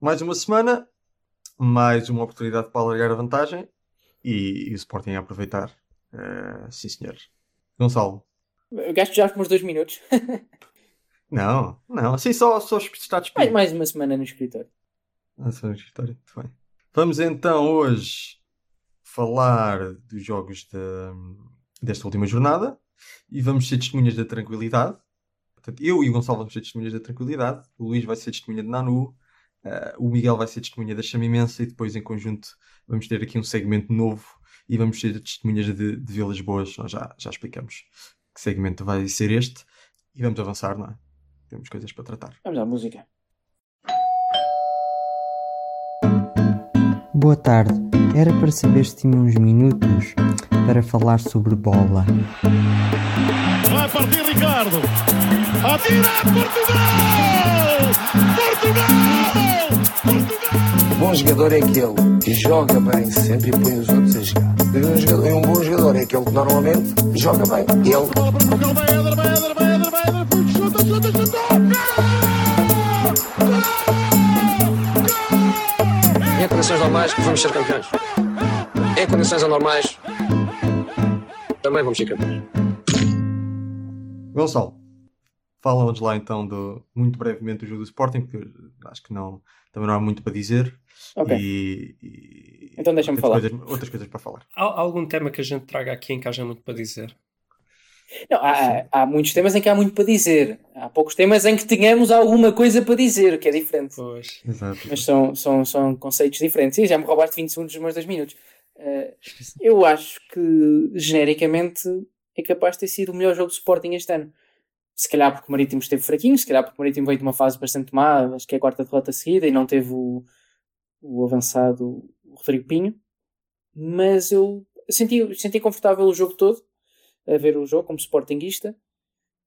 Mais uma semana, mais uma oportunidade para alargar a vantagem e, e o Sporting a aproveitar. Uh, sim, senhor. Gonçalo. Gasto já uns dois minutos. não, não, assim só, só está despedido. Mais, mais uma semana no escritório. Mais uma semana no escritório, muito bem. Vamos então hoje falar dos jogos de, desta última jornada e vamos ser testemunhas da tranquilidade. Portanto, eu e o Gonçalo vamos ser testemunhas da tranquilidade, o Luís vai ser testemunha de Nanu, uh, o Miguel vai ser testemunha da Chama Imensa e depois em conjunto vamos ter aqui um segmento novo e vamos ser testemunhas de, de Vilas Boas. Nós já, já explicamos que segmento vai ser este e vamos avançar, não é? Temos coisas para tratar. Vamos à música. Boa tarde. Era para saber se tinha uns minutos para falar sobre bola. Vai partir Ricardo. Atira Portugal! Portugal! Portugal! Bom jogador é aquele que joga bem sempre e põe os outros a jogar. Um, jogador, um bom jogador é aquele que normalmente joga bem. Ele. Chuta! Em condições normais vamos ser campeões. Em condições anormais também vamos ser campeões. Gonçalo, fala-nos lá então do, muito brevemente do jogo do Sporting, porque acho que não, também não há muito para dizer. Ok. E, e então deixa-me falar. Coisas, outras coisas para falar. Há algum tema que a gente traga aqui em que haja muito para dizer? Não, há, há, muitos temas em que há muito para dizer. Há poucos temas em que tenhamos alguma coisa para dizer, que é diferente. Pois. Exato. Mas são, são, são conceitos diferentes. E já me roubaste 20 segundos dos meus 2 minutos. Uh, eu acho que, genericamente, é capaz de ter sido o melhor jogo de Sporting este ano. Se calhar porque o Marítimo esteve fraquinho, se calhar porque o Marítimo veio de uma fase bastante má, acho que é a quarta derrota seguida e não teve o, o avançado Rodrigo Pinho. Mas eu senti, senti confortável o jogo todo a ver o jogo como sportinguista,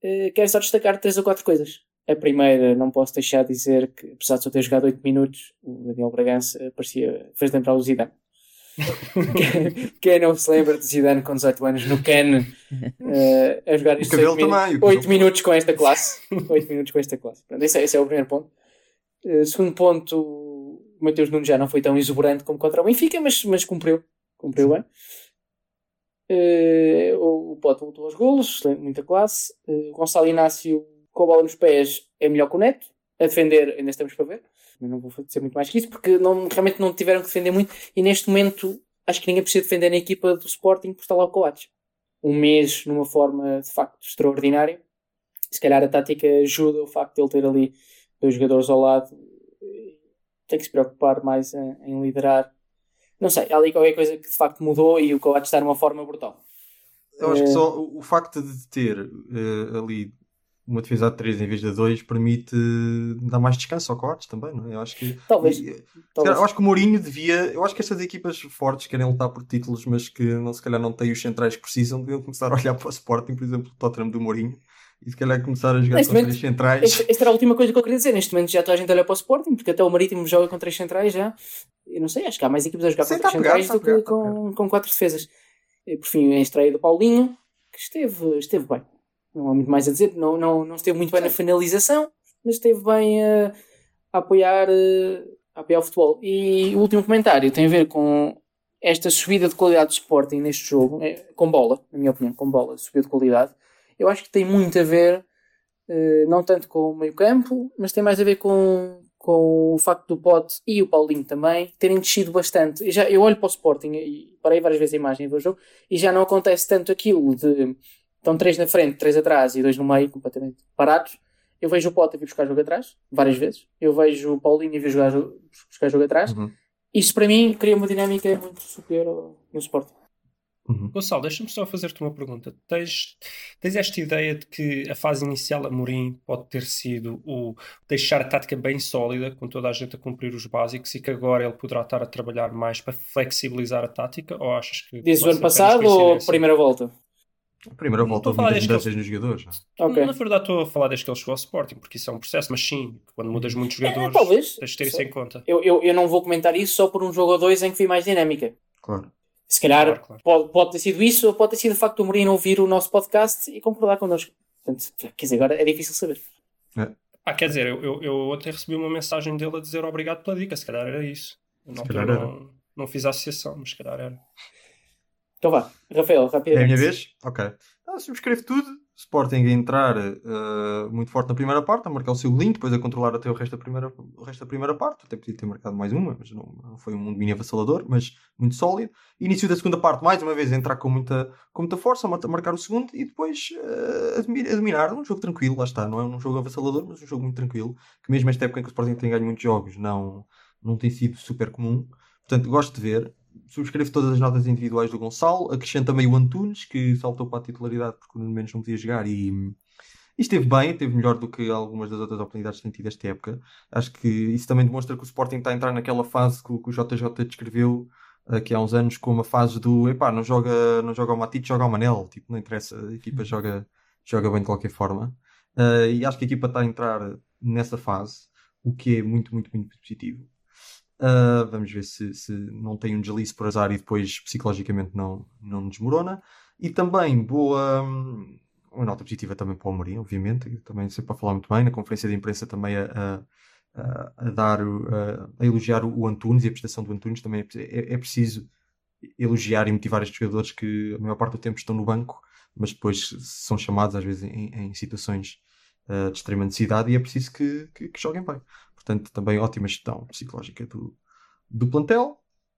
uh, quero só destacar três ou quatro coisas. A primeira, não posso deixar de dizer que, apesar de só ter jogado 8 minutos, o Daniel Bragança parecia, fez lembrar o Zidane. Quem não se lembra de Zidane com 18 anos no Can uh, a jogar isto 8, também, 8 minutos com esta classe? 8 minutos com esta classe. Pronto, esse, é, esse é o primeiro ponto. Uh, segundo ponto, o Mateus Nunes já não foi tão exuberante como contra o Benfica, mas, mas cumpriu. Cumpriu bem. Uh, o Pote voltou aos golos, muita classe. Uh, Gonçalo Inácio, com a bola nos pés, é melhor que o Neto. A defender, ainda estamos para ver. Mas não vou dizer muito mais que isso, porque não, realmente não tiveram que defender muito. E neste momento, acho que ninguém precisa defender na equipa do Sporting por estar lá o Coates. Um mês numa forma de facto extraordinária. Se calhar a tática ajuda o facto de ele ter ali dois jogadores ao lado. Tem que se preocupar mais em, em liderar não sei, há ali qualquer coisa que de facto mudou e o Coates está numa forma brutal. Eu acho que só o facto de ter uh, ali uma defesa de 3 em vez de 2 permite dar mais descanso ao Coates também, não é? Eu acho que. Talvez. E, talvez. Eu acho que o Mourinho devia. Eu acho que estas equipas fortes querem lutar por títulos, mas que não, se calhar não têm os centrais que precisam, deviam começar a olhar para o Sporting, por exemplo, o Tottenham do Mourinho e se calhar começar a jogar neste com momento, três centrais. Esta, esta, era a última coisa que eu queria dizer. Neste momento já toda a gente olha para o Sporting, porque até o Marítimo joga com três centrais já. Eu não sei, acho que há mais equipes a jogar Sim, com três centrais do que com, com quatro defesas. E, por fim, a estreia do Paulinho, que esteve, esteve bem. Não há muito mais a dizer. Não, não, não esteve muito bem na finalização, mas esteve bem a, a apoiar, a apoiar o futebol. E o último comentário tem a ver com esta subida de qualidade do Sporting neste jogo, é, com bola, na minha opinião, com bola, subida de qualidade eu acho que tem muito a ver, não tanto com o meio campo, mas tem mais a ver com, com o facto do Pote e o Paulinho também terem descido bastante. Eu, já, eu olho para o Sporting e parei várias vezes a imagem do jogo e já não acontece tanto aquilo de estão três na frente, três atrás e dois no meio, completamente parados. Eu vejo o Pote vir buscar jogo atrás, várias vezes. Eu vejo o Paulinho vir jogar, buscar jogo atrás. Uhum. Isso para mim cria uma dinâmica muito superior no Sporting. Uhum. Gonçalo, deixa-me só fazer-te uma pergunta. Tens, tens esta ideia de que a fase inicial a Mourinho pode ter sido o deixar a tática bem sólida, com toda a gente a cumprir os básicos, e que agora ele poderá estar a trabalhar mais para flexibilizar a tática? Ou achas que. Diz o ano passado ou a primeira volta? A primeira volta houve muitas mudanças nos jogadores. Okay. Na verdade, estou a falar desde que ele chegou ao Sporting, porque isso é um processo, mas sim, quando mudas muitos é, jogadores, é, talvez. tens de ter isso em conta. Eu, eu, eu não vou comentar isso só por um jogo ou dois em que vi mais dinâmica. Claro. Se calhar claro, claro. Pode, pode ter sido isso, ou pode ter sido o facto do Mourinho ouvir o nosso podcast e concordar connosco. Portanto, quer dizer, agora é difícil saber. É. Ah, quer dizer, eu, eu, eu até recebi uma mensagem dele a dizer obrigado pela dica, se calhar era isso. Eu não, não, não fiz a associação, mas se calhar era. Então vá, Rafael, rapidamente. É a minha vez? Ok. Ah, subscrevo tudo. Sporting a entrar uh, muito forte na primeira parte, a marcar o seu golinho, depois a controlar até o resto da primeira, o resto da primeira parte. Até podia ter marcado mais uma, mas não, não foi um domínio avassalador, mas muito sólido. Início da segunda parte, mais uma vez, entrar com muita, com muita força, marcar o segundo e depois uh, a dominar. Um jogo tranquilo, lá está. Não é um jogo avassalador, mas um jogo muito tranquilo. Que mesmo esta época em que o Sporting tem ganho muitos jogos, não, não tem sido super comum. Portanto, gosto de ver subscrevo todas as notas individuais do Gonçalo, acrescento também o Antunes, que saltou para a titularidade porque no menos não podia jogar e, e esteve bem, esteve melhor do que algumas das outras oportunidades que tem tido esta época. Acho que isso também demonstra que o Sporting está a entrar naquela fase que, que o JJ descreveu aqui há uns anos como a fase do epá, não joga, não joga o Matite, joga o Manel, tipo, não interessa, a equipa joga, joga bem de qualquer forma. Uh, e acho que a equipa está a entrar nessa fase, o que é muito, muito, muito positivo. Uh, vamos ver se, se, não tem um deslize por azar e depois psicologicamente não, não desmorona. E também boa. Hum, uma nota positiva também para o Mourinho, obviamente, também sempre para falar muito bem. Na conferência de imprensa também a, a, a dar, a, a, elogiar o Antunes e a prestação do Antunes. Também é, é, é, preciso elogiar e motivar estes jogadores que a maior parte do tempo estão no banco, mas depois são chamados às vezes em, em situações uh, de extrema necessidade e é preciso que, que, que joguem bem. Portanto, também ótima gestão psicológica do, do plantel.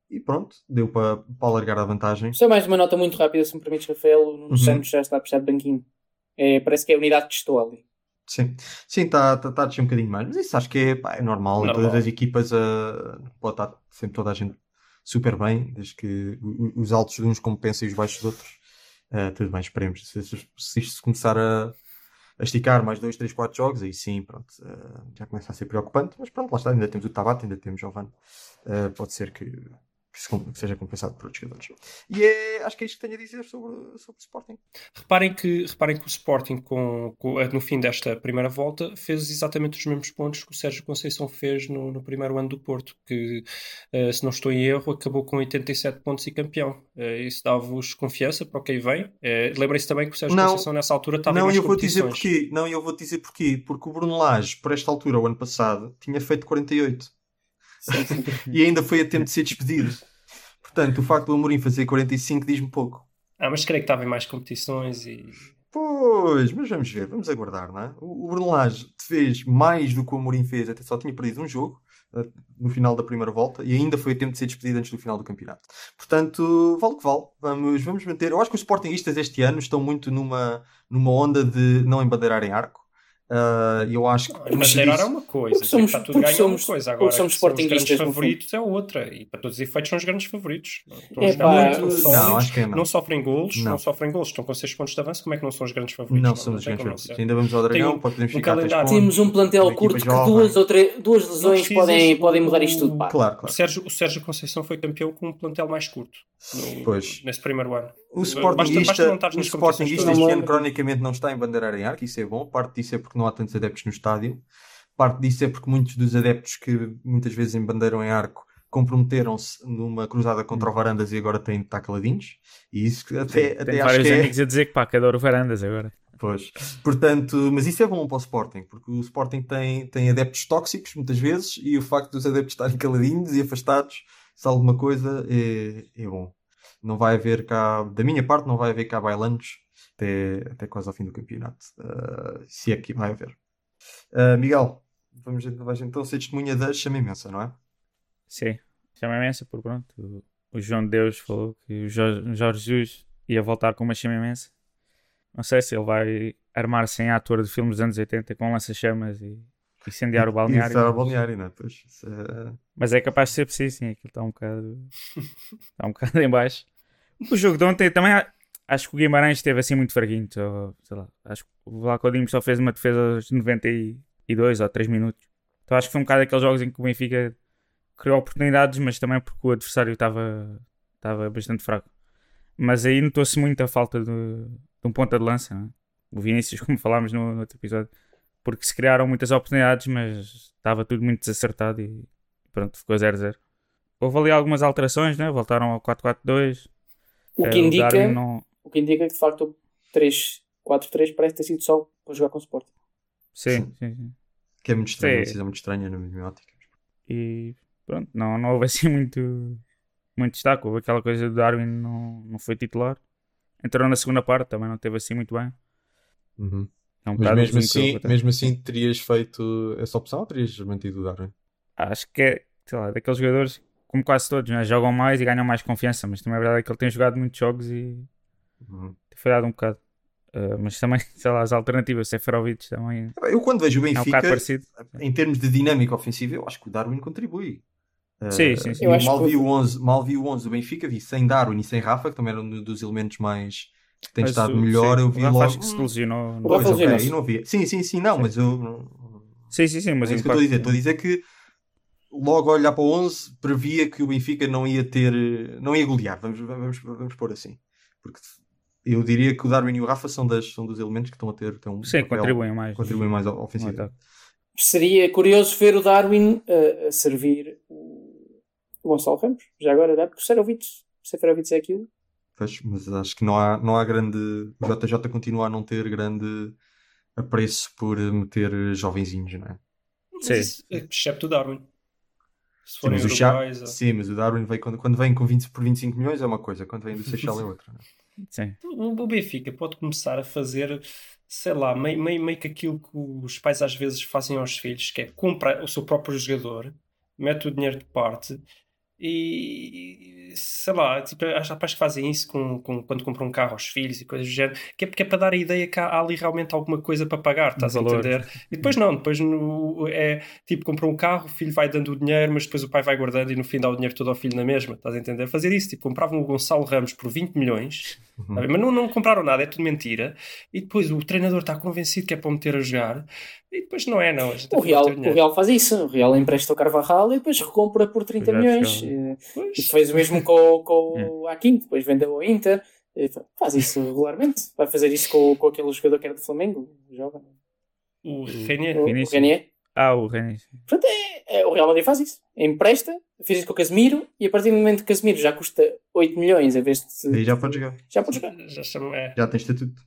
E pronto, deu para, para alargar a vantagem. Só mais uma nota muito rápida, se me permites, Rafael. No uhum. Santos já está a puxar de banquinho. É, parece que é a unidade que estou ali. Sim, sim, está tá, tá a descer um bocadinho mais, mas isso acho que é, pá, é normal. normal. Todas as equipas uh, pode estar sempre toda a gente super bem, desde que os altos de uns compensem os baixos dos outros. Uh, tudo bem, esperemos. Se, se, se isto começar a, a esticar mais 2, 3, 4 jogos, aí sim, pronto, uh, já começa a ser preocupante, mas pronto, lá está, ainda temos o Tabata, ainda temos o Giovanni, uh, pode ser que, que seja compensado por outros jogadores. E é, acho que é isto que tenho a dizer sobre, sobre o Sporting. Reparem que, reparem que o Sporting, com, com, no fim desta primeira volta, fez exatamente os mesmos pontos que o Sérgio Conceição fez no, no primeiro ano do Porto, que, uh, se não estou em erro, acabou com 87 pontos e campeão. Uh, isso dá-vos confiança para o que aí vem. Uh, Lembrem-se também que o Sérgio não, Conceição, nessa altura, estava não, em eu vou dizer porquê. Não, eu vou dizer porquê. Porque o Bruno Lage, por esta altura, o ano passado, tinha feito 48 e ainda foi a tempo de ser despedido. Portanto, o facto do Amorim fazer 45 diz-me pouco. Ah, mas creio que estava em mais competições e. Pois, mas vamos ver, vamos aguardar, não é? O, Bruno Lage fez mais do que o Amorim fez, até só tinha perdido um jogo uh, no final da primeira volta e ainda foi a tempo de ser despedido antes do final do campeonato. Portanto, vale o que vale. Vamos, vamos manter. Eu acho que os Sportingistas este ano estão muito numa, numa onda de não embadeirarem arco. Uh, eu acho que. Mas é uma coisa, somos, está tudo ganhando somos, uma coisa. Agora, somos sportingistas favoritos é outra, e para todos os efeitos são os grandes favoritos. É, pá, muito, não, não, acho que é não. não sofrem golos, não. não. sofrem golos, estão com 6 pontos de avanço. Como é que não são os grandes favoritos? Não, são os grandes favoritos. Ainda vamos ao Dragão, um, podemos ficar um Temos um plantel curto que duas, ou três, duas lesões podem, podem mudar isto tudo. Pá. Claro, claro. O, Sérgio, o Sérgio Conceição foi campeão com um plantel mais curto no, pois. nesse primeiro ano. O Sportingista, o Sportingista este ano cronicamente não está em bandeirar em arco, isso é bom. Parte disso é porque não há tantos adeptos no estádio. Parte disso é porque muitos dos adeptos que muitas vezes embandeiram em arco comprometeram-se numa cruzada contra o Varandas e agora têm de estar caladinhos. E isso até, até Tem vários é amigos a dizer que pá, que adoro Varandas agora. Pois, portanto, mas isso é bom para o Sporting, porque o Sporting tem, tem adeptos tóxicos muitas vezes e o facto dos adeptos estarem caladinhos e afastados, se alguma coisa, é, é bom não vai haver cá, da minha parte, não vai haver cá bailantes até, até quase ao fim do campeonato. Uh, se é que vai haver. Uh, Miguel, vamos, vais então ser testemunha da chama imensa, não é? Sim, chama imensa, por pronto. O, João de Deus falou que o Jorge, Jorge Jesus ia voltar com uma chama imensa. Não sei se ele vai armar-se em ator de filmes dos anos 80 com lança-chamas e incendiar o balneário. Incendiar o balneário, não é? Pois, é... Mas é capaz de ser preciso, sim. Aquilo está um bocado. está um bocado em baixo. O jogo de ontem também acho que o Guimarães esteve assim muito fraguinho. Só, sei lá, acho que o Vlaco Dimos só fez uma defesa aos 92 ou 3 minutos. Então acho que foi um bocado aqueles jogos em que o Benfica criou oportunidades, mas também porque o adversário estava, estava bastante fraco. Mas aí notou-se muito a falta de, de um ponta de lança. Não? É? O Vinícius, como falámos no, no, outro episódio, porque se criaram muitas oportunidades, mas estava tudo muito desacertado e pronto, ficou 0-0. Houve ali algumas alterações, né? voltaram ao 4-4-2. O que, é, indica, o, não... o que indica que de facto o 3-4-3 parece ter sido só para jogar com o Sporting. Sim, sim, sim. Que é muito estranho, Sim. uma decisão muito estranha na minha ótica. E pronto, não, não houve assim muito, muito destaque. Houve aquela coisa do Darwin não, não foi titular. Entrou na segunda parte, também não teve assim muito bem. Uhum. É um Mas mesmo assim que assim, mesmo assim, terias feito essa opção ou terias mantido o Darwin? Acho que é, sei lá, daqueles jogadores, como quase todos, né? jogam mais e ganham mais confiança. Mas também é verdade que ele tem jogado muitos jogos e Uhum. tem falhado um bocado. Uh, mas também, sei lá, as alternativas, Seferovic também Eu quando vejo o é um Benfica, bocado parecido. em termos de dinâmica ofensiva, eu acho que o Darwin contribui. Sim, Uh, sim, sim. eu Eu acho mal, que- vi o 11, mal vi o 11 do Benfica, vi sem Darwin e sem Rafa, que também era um dos elementos mais que tem Mas estado o- melhor. sim, eu o vi Rafa logo. acho que se lesionou. O Pois, Rafa ok, lesionou-se. eu não vi. Sim, sim, sim, não, mas eu. Sim, sim, sim, Mas é o isso que eu estou a dizer. impacto- Estou a dizer que logo a olhar para o 11 previa que o Benfica não ia ter. não ia golear, vamos, vamos, vamos pôr assim. Porque eu diria que o Darwin e o Rafa são, das, são dos elementos que estão a ter, um Sim, papel- contribuem mais. contribuem mais ao- no ofensivamente. ataque. Seria curioso ver o Darwin uh, a servir o o Gonçalo Ramos. Já agora dá, porque o Seferovic, o Seferovic é aquilo. Pois, mas acho que não há, não há grande. O JJ continua a não ter grande apreço por meter jovenzinhos, não é? Sim. isso, excepto o Darwin. Se Sim, forem mas o Chá- Sim, mas o Darwin vem, quando, quando vem com 20, por 25 milhões é uma coisa, quando vem do Seychelles é outra. é? Sim. O Benfica pode começar a fazer, sei lá, meio, meio, meio que aquilo que os pais às vezes fazem aos filhos, que é comprar o seu próprio jogador, mete o dinheiro de parte e sei lá, tipo, há rapazes que fazem isso com, com- quando compram um carro aos filhos e coisas do género, que é, que é para dar a ideia que há, há ali realmente alguma coisa para pagar, estás a valor. entender? E depois não, depois no- é tipo, compra um carro, o filho vai dando o dinheiro, mas depois o pai vai guardando e no fim dá o dinheiro todo ao filho na mesma, estás a entender? Fazer isso, tipo, compravam o Gonçalo Ramos por 20 milhões, Uhum. mas não, não compraram nada, é tudo mentira, e depois o treinador está convencido que é para meter a jogar, e depois não é, não. O Real, o. Real faz isso. O Real empresta o Carvajal e depois recompra por 30 Já milhões. Eh, Pois. E fez o mesmo com, com o Aquino, depois vendeu ao Inter. Eh, Faz isso regularmente. Vai fazer isso com, com aquele jogador que era do Flamengo. Joga. O Renier. O. Renier. Ah, o René. Portanto, é, é- o Real Madrid faz isso. Empresta, fez isso com o Casemiro e a partir do momento que o Casemiro já custa 8 milhões, em vez de. Aí já pode jogar. já pode jogar. Já chama, é. Já tem estatuto.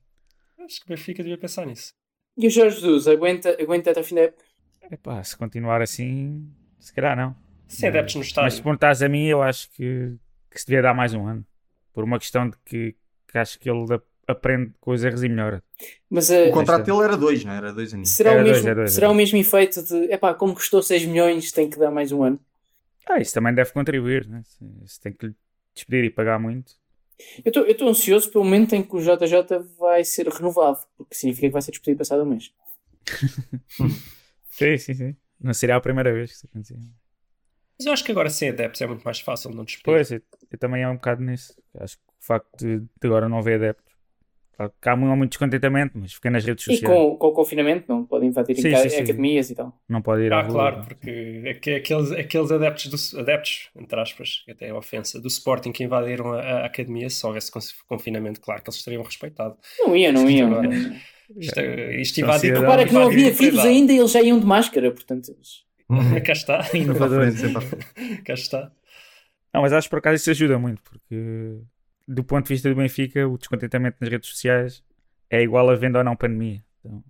Acho que o Benfica devia pensar nisso. E o Jorge Jesus aguenta, aguenta até o fim da época. Epá, se continuar assim, se calhar não. Sem adeptos no Mas estádio. se perguntares a mim, eu acho que, que se devia dar mais um ano. Por uma questão de que, que acho que ele ap- aprende com os erros e melhora. Mas eh, O contrato Esta- dele era dois, não é? Era dois aninhos. será, o Era dois, mesmo, é dois, será é o mesmo efeito de epá, como custou 6 milhões, tem que dar mais um ano. Ah, isso também deve contribuir, né? Se, se tem que lhe despedir e pagar muito. Eu estou ansioso pelo momento em que o JJ vai ser renovado, porque significa que vai ser despedido passado um mês. Sim, sim, sim. Não seria a primeira vez que isso acontecia. Mas eu acho que agora sem adeptos é muito mais fácil não despedir. Pois, eu, eu também é um bocado nisso. Acho que o facto de, de agora não haver adeptos. Claro que há muito, descontentamento, mas fica nas redes E sociais. com, com o confinamento não podem invadir Sim, sim, sim. academias e tal. Não pode ir à Ah, rua. claro, porque aque- aqueles, aqueles adeptos, do, adeptos, entre aspas, que até é ofensa, do Sporting que invadiram a, a academia, se houvesse con- confinamento, claro que eles teriam respeitado. Não iam, não iam. Agora. Isto, é- isto invadir. cidadão. Repara que não havia vírus propriedade. ainda e eles já iam de máscara, portanto. eles- Cá está, à à cá está. Não, mas acho que por acaso isso ajuda muito, porque do ponto de vista do Benfica, o descontentamento nas redes sociais é igual a venda ou não pandemia. Então, ou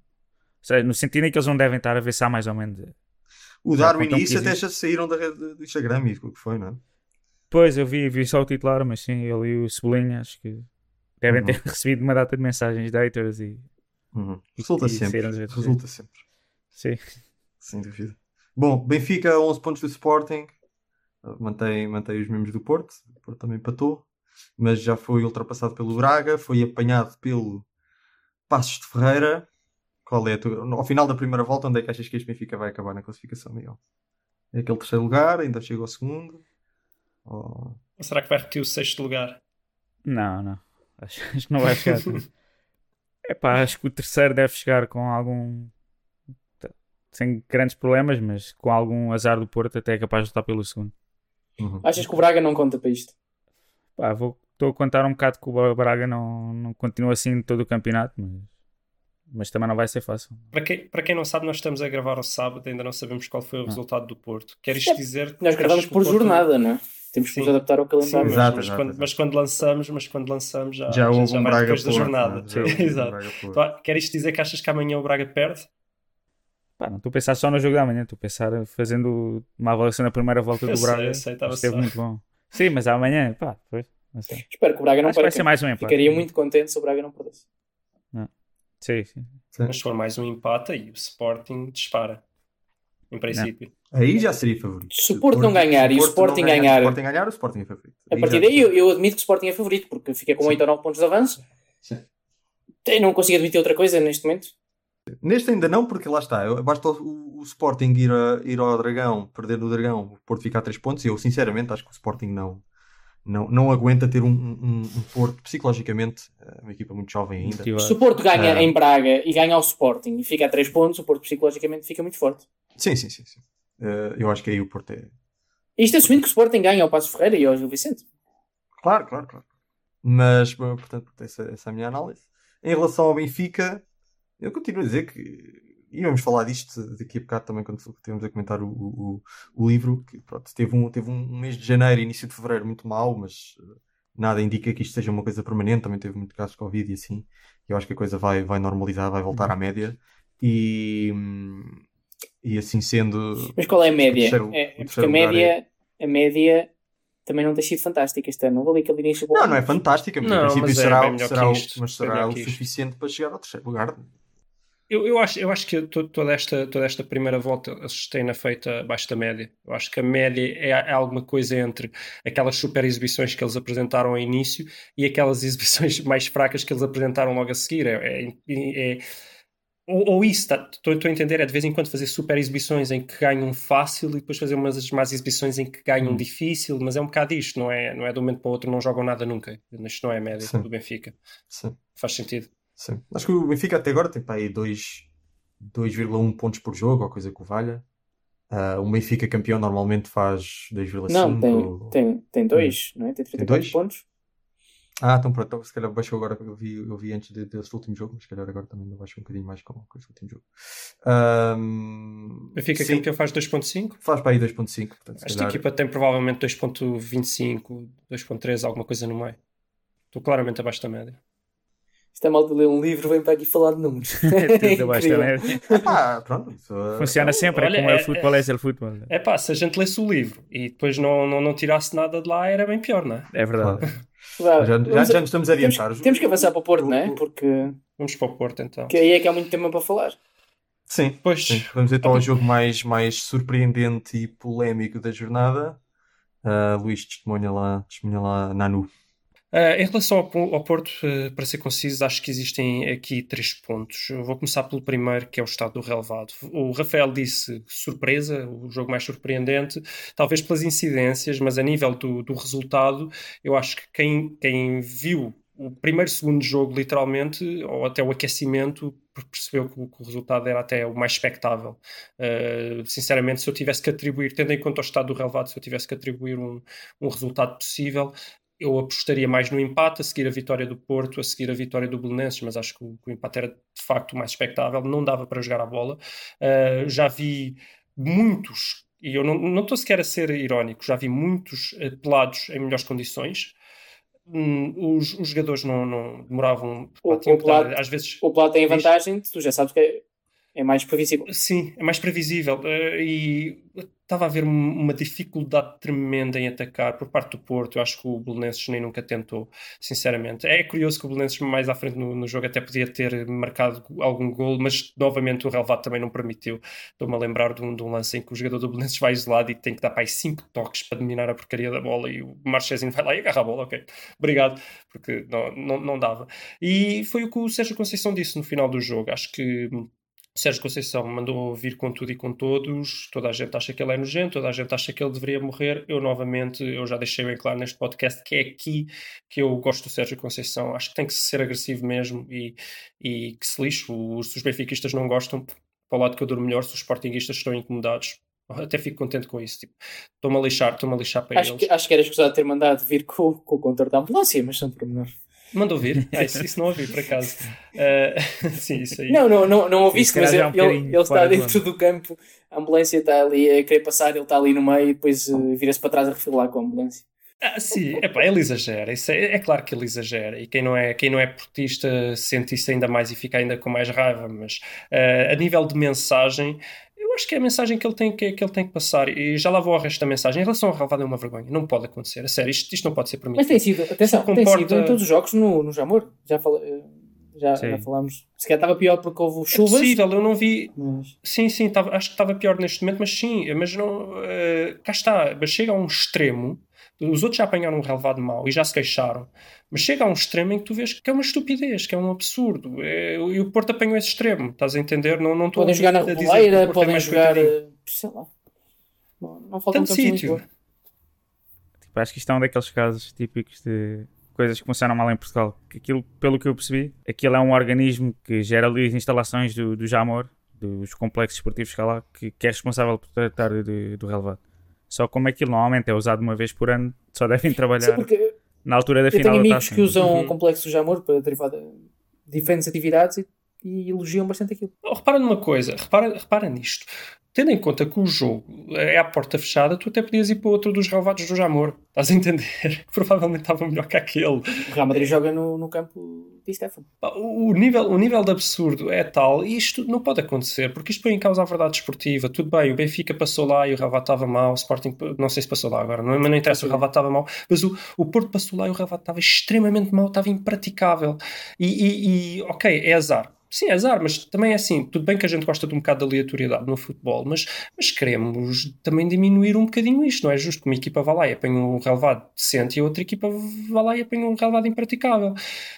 seja, no sentido em que eles não devem estar a ver se há mais ou menos. O Já Darwin e isso até já saíram da rede do Instagram e o que foi, não é? Pois, eu vi, vi só o titular, mas sim, ele e o Cebolinha acho que devem Uhum. ter recebido uma data de mensagens de haters e Uhum. Resulta e sempre. Resulta sempre. sim. Sem dúvida. Bom, Benfica 11 pontos do Sporting. Mantém, mantém os membros do Porto. O Porto também empatou. Mas já foi ultrapassado pelo Braga. Foi apanhado pelo Passos de Ferreira. Qual é a tua... Ao final da primeira volta, onde é que achas que este Benfica vai acabar na classificação, Miguel? É aquele terceiro lugar? Ainda chega ao segundo? Ou- será que vai repetir o sexto lugar? Não, não. Acho, acho que não vai chegar. Epá, acho que o terceiro deve chegar com algum. sem grandes problemas, mas com algum azar do Porto, até é capaz de lutar pelo segundo. Uhum. Achas que o Braga não conta para isto? Pá, vou, estou a contar um bocado que o Braga não, não continua assim todo o campeonato, mas, mas também não vai ser fácil. Para quem, para quem não sabe, nós estamos a gravar ao sábado, ainda não sabemos qual foi o Ah. resultado do Porto. Quer isto dizer que Nós gravamos por o Porto- jornada, não é? Temos que nos Sim. adaptar ao Sim, calendário. mas, Exato, mas exato, quando, exato. mas quando lançamos, mas quando lançamos já, Já houve um vai Braga depois da jornada. é? Já um Exato. Então, quer isto dizer que achas que amanhã o Braga perde? Pá, não estou a pensar só no jogo da manhã, estou a pensar fazendo uma avaliação na primeira volta do Eu sei, Braga. eu sei, estava Esteve só. muito bom. Sim, mas amanhã, pá, depois. Não sei. Espero que o Braga não Acho vai perca. ser mais um empate. Ficaria muito contente se o Braga não perdesse. Sim, sim. Mas se for mais um empate, aí o Sporting dispara. Em princípio. Aí já seria favorito. Se o Porto não ganhar e o Sporting não ganhar, ganhar- Se o Sporting ganhar, o Sporting é favorito. A Aí partir já- daí eu, eu admito que o Sporting é favorito, porque fica com Sim. 8 ou 9 pontos de avanço. Sim. Eu não consigo admitir outra coisa neste momento. Neste ainda não, porque lá está. Basta o, o Sporting ir, a- ir ao Dragão, perder no Dragão, o Porto ficar a 3 pontos. E eu, sinceramente, acho que o Sporting não, não, não aguenta ter um, um, um Porto psicologicamente, é uma equipa muito jovem ainda. Motivado. Se o Porto ganha Ah. em Braga e ganha ao Sporting e fica a 3 pontos, o Porto psicologicamente fica muito forte. Sim, sim, sim. sim. Eh, eu acho que aí o Porto é. Isto assumindo que o Sporting ganha ao Passo Ferreira e ao Gil Vicente. Claro, claro, claro. Mas, portanto, essa, essa é a minha análise. Em relação ao Benfica, eu continuo a dizer que. E vamos falar disto daqui a bocado também, quando estivermos a comentar o, o, o livro. Que pronto, teve, um, teve um mês de janeiro e início de fevereiro muito mau, mas eh, nada indica que isto seja uma coisa permanente. Também teve muito casos de Covid e assim. E eu acho que a coisa vai, vai normalizar, vai voltar à média. E, e assim sendo. Mas qual é a média? terceiro- é, é porque a lugar média, a média também não tem sido fantástica este ano. Não vale aquele início bom. Não, não é fantástica, mas Não, em princípio mas é será, melhor será, o- mas será o isto. suficiente para chegar ao terceiro lugar. Eu, eu, acho, eu acho que to- toda esta, toda esta primeira volta a é feita abaixo da média. Eu acho que a média é, é alguma coisa entre aquelas super exibições que eles apresentaram ao início e aquelas exibições mais fracas que eles apresentaram logo a seguir. É, é- é- ou, ou isso, tá, estou a entender, é de vez em quando fazer super exibições em que ganham fácil e depois fazer umas más exibições em que ganham Hum. difícil, mas é um bocado isto, não é, não é de um momento para o outro, não jogam nada nunca. Isto não é a média Sim. do Benfica. Sim, Faz sentido. Sim. Acho que o Benfica até agora tem para aí dois- 2,1 pontos por jogo, ou coisa que o valha. Ah, o Benfica campeão normalmente faz 2,5. Não, tem, ou- tem, tem dois, não é? Tem 34 dois? pontos. Ah, então pronto, então, se calhar baixou agora, eu vi, eu vi antes de- desse último jogo, mas se calhar agora também baixou um bocadinho mais com, com esse último jogo. Ahm, Benfica sim, campeão faz 2.5. faz para aí 2.5, portanto, se Esta calhar- equipa tem provavelmente 2.25, 2.3, alguma coisa no meio. Estou claramente abaixo da média. Isto é mal de ler um livro, vem para aqui falar de números. Tudo média. Ah, pronto. isso, ah, Funciona sempre, é Olha, como é é- o futebol, é o futebol. É pá, se a gente lesse o livro e depois não, não, não tirasse nada de lá, era bem pior, não é? É verdade. claro. Já, já, já nos estamos temos, a adiantar. temos que avançar para o Porto, o- não é? Porque Vamos para o Porto então. que aí é que há muito tema para falar. Sim, Pois, sim. Vamos então ao jogo mais, mais surpreendente e polémico da jornada. Ah, Luís, testemunha lá, testemunha lá Nanu. Ah, em relação ao, ao Porto, eh, para ser conciso, acho que existem aqui três pontos. Eu vou começar pelo primeiro, que é o estado do relevado. O Rafael disse surpresa, o jogo mais surpreendente, talvez pelas incidências, mas a nível do, do resultado, eu acho que quem, quem viu o primeiro, segundo jogo, literalmente, ou até o aquecimento, percebeu que o, que o resultado era até o mais expectável. Uh, sinceramente, se eu tivesse que atribuir, tendo em conta o estado do relevado, se eu tivesse que atribuir um, um resultado possível, eu apostaria mais no empate, a seguir a vitória do Porto, a seguir a vitória do Belenenses, mas acho que o, que o empate era de facto mais expectável, não dava para jogar a bola. Uh, já vi muitos, e eu não, estou sequer a ser irónico, já vi muitos uh, pelados em melhores condições. Hum, os, os, jogadores não, não demoravam. O, o, Plata, dar, às vezes, o Plata tem a vantagem, tu já sabes que é, é mais previsível. Sim, é mais previsível. Uh, e estava a haver uma dificuldade tremenda em atacar por parte do Porto. Eu acho que o Belenenses nem nunca tentou, sinceramente. É curioso que o Belenenses mais à frente no, no, jogo até podia ter marcado algum gol, mas novamente o relevado também não permitiu. Estou-me a lembrar de um, de um, lance em que o jogador do Belenenses vai isolado e tem que dar para aí 5 toques para dominar a porcaria da bola e o Marchezinho vai lá e agarra a bola, ok, obrigado, porque não, não, não dava. E foi o que o Sérgio Conceição disse no final do jogo. Acho que Sérgio Conceição mandou vir com tudo e com todos, toda a gente acha que ele é nojento, toda a gente acha que ele deveria morrer. Eu, novamente, eu já deixei bem claro neste podcast que é aqui que eu gosto do Sérgio Conceição. Acho que tem que ser agressivo mesmo e, e que se lixe. Os, os benfiquistas não gostam, para o lado que eu durmo melhor, se os sportinguistas estão incomodados, até fico contente com isso. Tipo, estou-me a lixar, estou-me a lixar para acho eles. Que, acho que era escusado ter mandado vir com, com o controle da ambulância, mas são pormenores. Mandou vir? Ah, isso, isso, não ouvi, por acaso. Uh, sim, isso aí. Não, não, não, não ouviste, mas ele, um ele, ele está dentro do campo, a ambulância está ali a querer passar, ele está ali no meio e depois uh, vira-se para trás a refilar com a ambulância. Ah, sim, epá, ele exagera. Isso é, é, claro que ele exagera. E quem não é, quem não é portista sente isso ainda mais e fica ainda com mais raiva. Mas uh, a nível de mensagem, acho que é a mensagem que ele tem que, que, ele tem que passar. E já lá vou ao resto da mensagem. Em relação ao relvado, é uma vergonha. Não pode acontecer. A sério, isto, isto não pode ser permitido. Mas tem sido, atenção, comporta... tem sido em todos os jogos no, no Jamor. Já falei já, já falámos. Se calhar estava pior porque houve chuvas. É possível, eu não vi. Mas... Sim, sim, tava, acho que estava pior neste momento, mas sim, mas não. Uh, cá está, mas chega a um extremo. Os outros já apanharam um relevado mau e já se queixaram. Mas chega a um extremo em que tu vês que é uma estupidez, que é um absurdo. É, e o Porto apanhou esse extremo, estás a entender? Não, não podem jogar na Reboleira, podem é jogar. Eh, sei lá. Não, não falta Tanto sítio. Tipo, acho que isto é um daqueles casos típicos de coisas que funcionam mal em Portugal. Aquilo, pelo que eu percebi, aquilo é um organismo que gera ali as instalações do, do Jamor, dos complexos esportivos que há lá, que, que é responsável por tratar de, do relevado. Só como aquilo normalmente é usado uma vez por ano, só devem trabalhar Sim, na altura da eu final tenho amigos que usam uhum. o complexo do Jamor para derivar de diferentes atividades e, e elogiam bastante aquilo. Oh, repara numa coisa, repara, repara nisto tendo em conta que o jogo é à porta fechada, tu até podias ir para outro dos relevados do Jamor. Estás a entender? Provavelmente estava melhor que aquele. O Real Madrid joga no, no campo de Stefano. O nível, o nível de absurdo é tal, e isto não pode acontecer, porque isto põe em causa a verdade esportiva. Tudo bem, o Benfica passou lá e o Ravat estava mal, o Sporting, não sei se passou lá agora, não, mas não interessa, o Ravat estava mal, mas o, o Porto passou lá e o Ravat estava extremamente mal, estava impraticável. E, e, e ok, é azar Sim, azar, mas também é assim. Tudo bem que a gente gosta de um bocado de aleatoriedade no futebol, mas, mas queremos também diminuir um bocadinho isto. Não é justo que uma equipa vá lá e apanhe um relevado decente e a outra equipa vá lá e apanhe um relevado impraticável.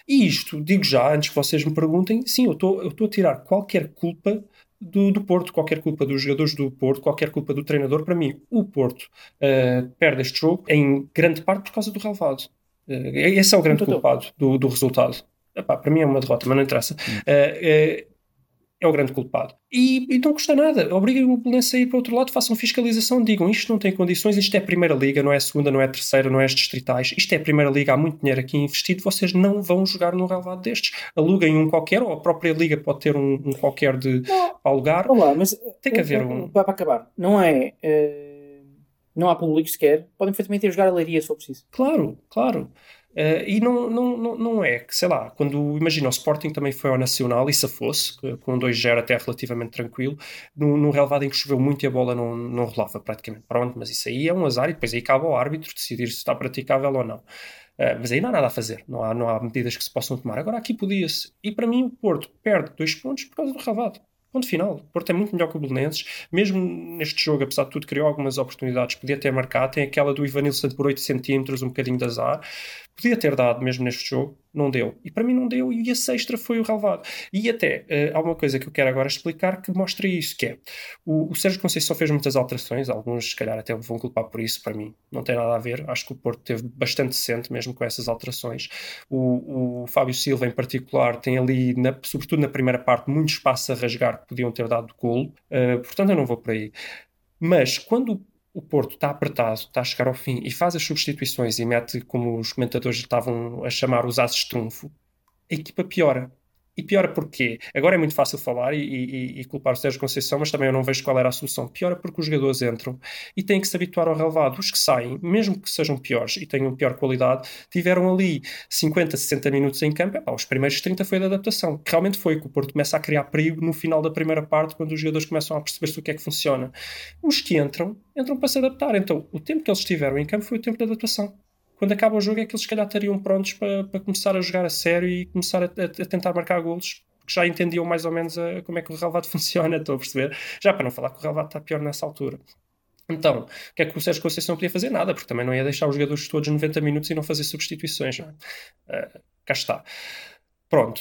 E isto, digo já, antes que vocês me perguntem, sim, eu estou a tirar qualquer culpa do, do, Porto, qualquer culpa dos jogadores do Porto, qualquer culpa do treinador. Para mim, o Porto uh, perde este jogo em grande parte por causa do relevado. Uh, esse é o grande culpado do, do resultado. Epá, para mim é uma derrota, mas não interessa. Uh, uh, é o grande culpado. E, e não custa nada. Obriguem o Belenense a ir para o outro lado, façam fiscalização, digam isto não tem condições, isto é a primeira liga, não é a segunda, não é a terceira, não é as distritais, isto é a primeira liga, há muito dinheiro aqui investido, vocês não vão jogar num relevado destes. Aluguem um qualquer, ou a própria liga pode ter um, um qualquer de não, alugar. Olá, mas tem que haver um. Para acabar, não é. Uh, não há público sequer, podem perfeitamente ir jogar a leiria se for preciso. Claro, claro. Uh, e não, não, não, não é que, sei lá, quando imagina o Sporting também foi ao Nacional e se fosse, com 2-0 até relativamente tranquilo, num, num relevado em que choveu muito e a bola não, não rolava praticamente. Pronto, mas isso aí é um azar e depois aí cabe ao árbitro decidir se está praticável ou não. Uh, mas aí não há nada a fazer, não há, não há medidas que se possam tomar. Agora aqui podia-se. E para mim o Porto perde dois pontos por causa do relevado. Ponto final. O Porto é muito melhor que o Belenenses. Mesmo neste jogo, apesar de tudo, criou algumas oportunidades. Podia ter marcado. Tem aquela do Ivanilson por 8 centímetros, um bocadinho de azar. Podia ter dado mesmo neste jogo, não deu. E para mim não deu, e a sexta foi o relevado. E até uh, há uma coisa que eu quero agora explicar que mostra isso, que é o, o Sérgio Conceição fez muitas alterações, alguns se calhar até vão culpar por isso, para mim não tem nada a ver. Acho que o Porto teve bastante decente mesmo com essas alterações. O, o Fábio Silva, em particular, tem ali, na, sobretudo na primeira parte, muito espaço a rasgar que podiam ter dado golo. Uh, portanto, eu não vou por aí. Mas quando o Porto está apertado, está a chegar ao fim e faz as substituições e mete, como os comentadores estavam a chamar, os ases de trunfo, a equipa piora. E piora porquê? Agora é muito fácil falar e, e, e, culpar o Sérgio Conceição, mas também eu não vejo qual era a solução. Piora porque os jogadores entram e têm que se habituar ao relevado. Os que saem, mesmo que sejam piores e tenham pior qualidade, tiveram ali 50, 60 minutos em campo. Epá, os primeiros 30 foi de adaptação. Que realmente foi que o Porto começa a criar perigo no final da primeira parte, quando os jogadores começam a perceber-se o que é que funciona. Os que entram, entram para se adaptar. Então, o tempo que eles tiveram em campo foi o tempo de adaptação quando acaba o jogo é que eles se calhar estariam prontos para, para começar a jogar a sério e começar a, a, tentar marcar golos que já entendiam mais ou menos a, como é que o relevado funciona, estou a perceber? Já para não falar que o relevado está pior nessa altura. Então, o que é que o Sérgio Conceição podia fazer? Nada, porque também não ia deixar os jogadores todos 90 minutos e não fazer substituições. Não é? uh, cá está. Pronto.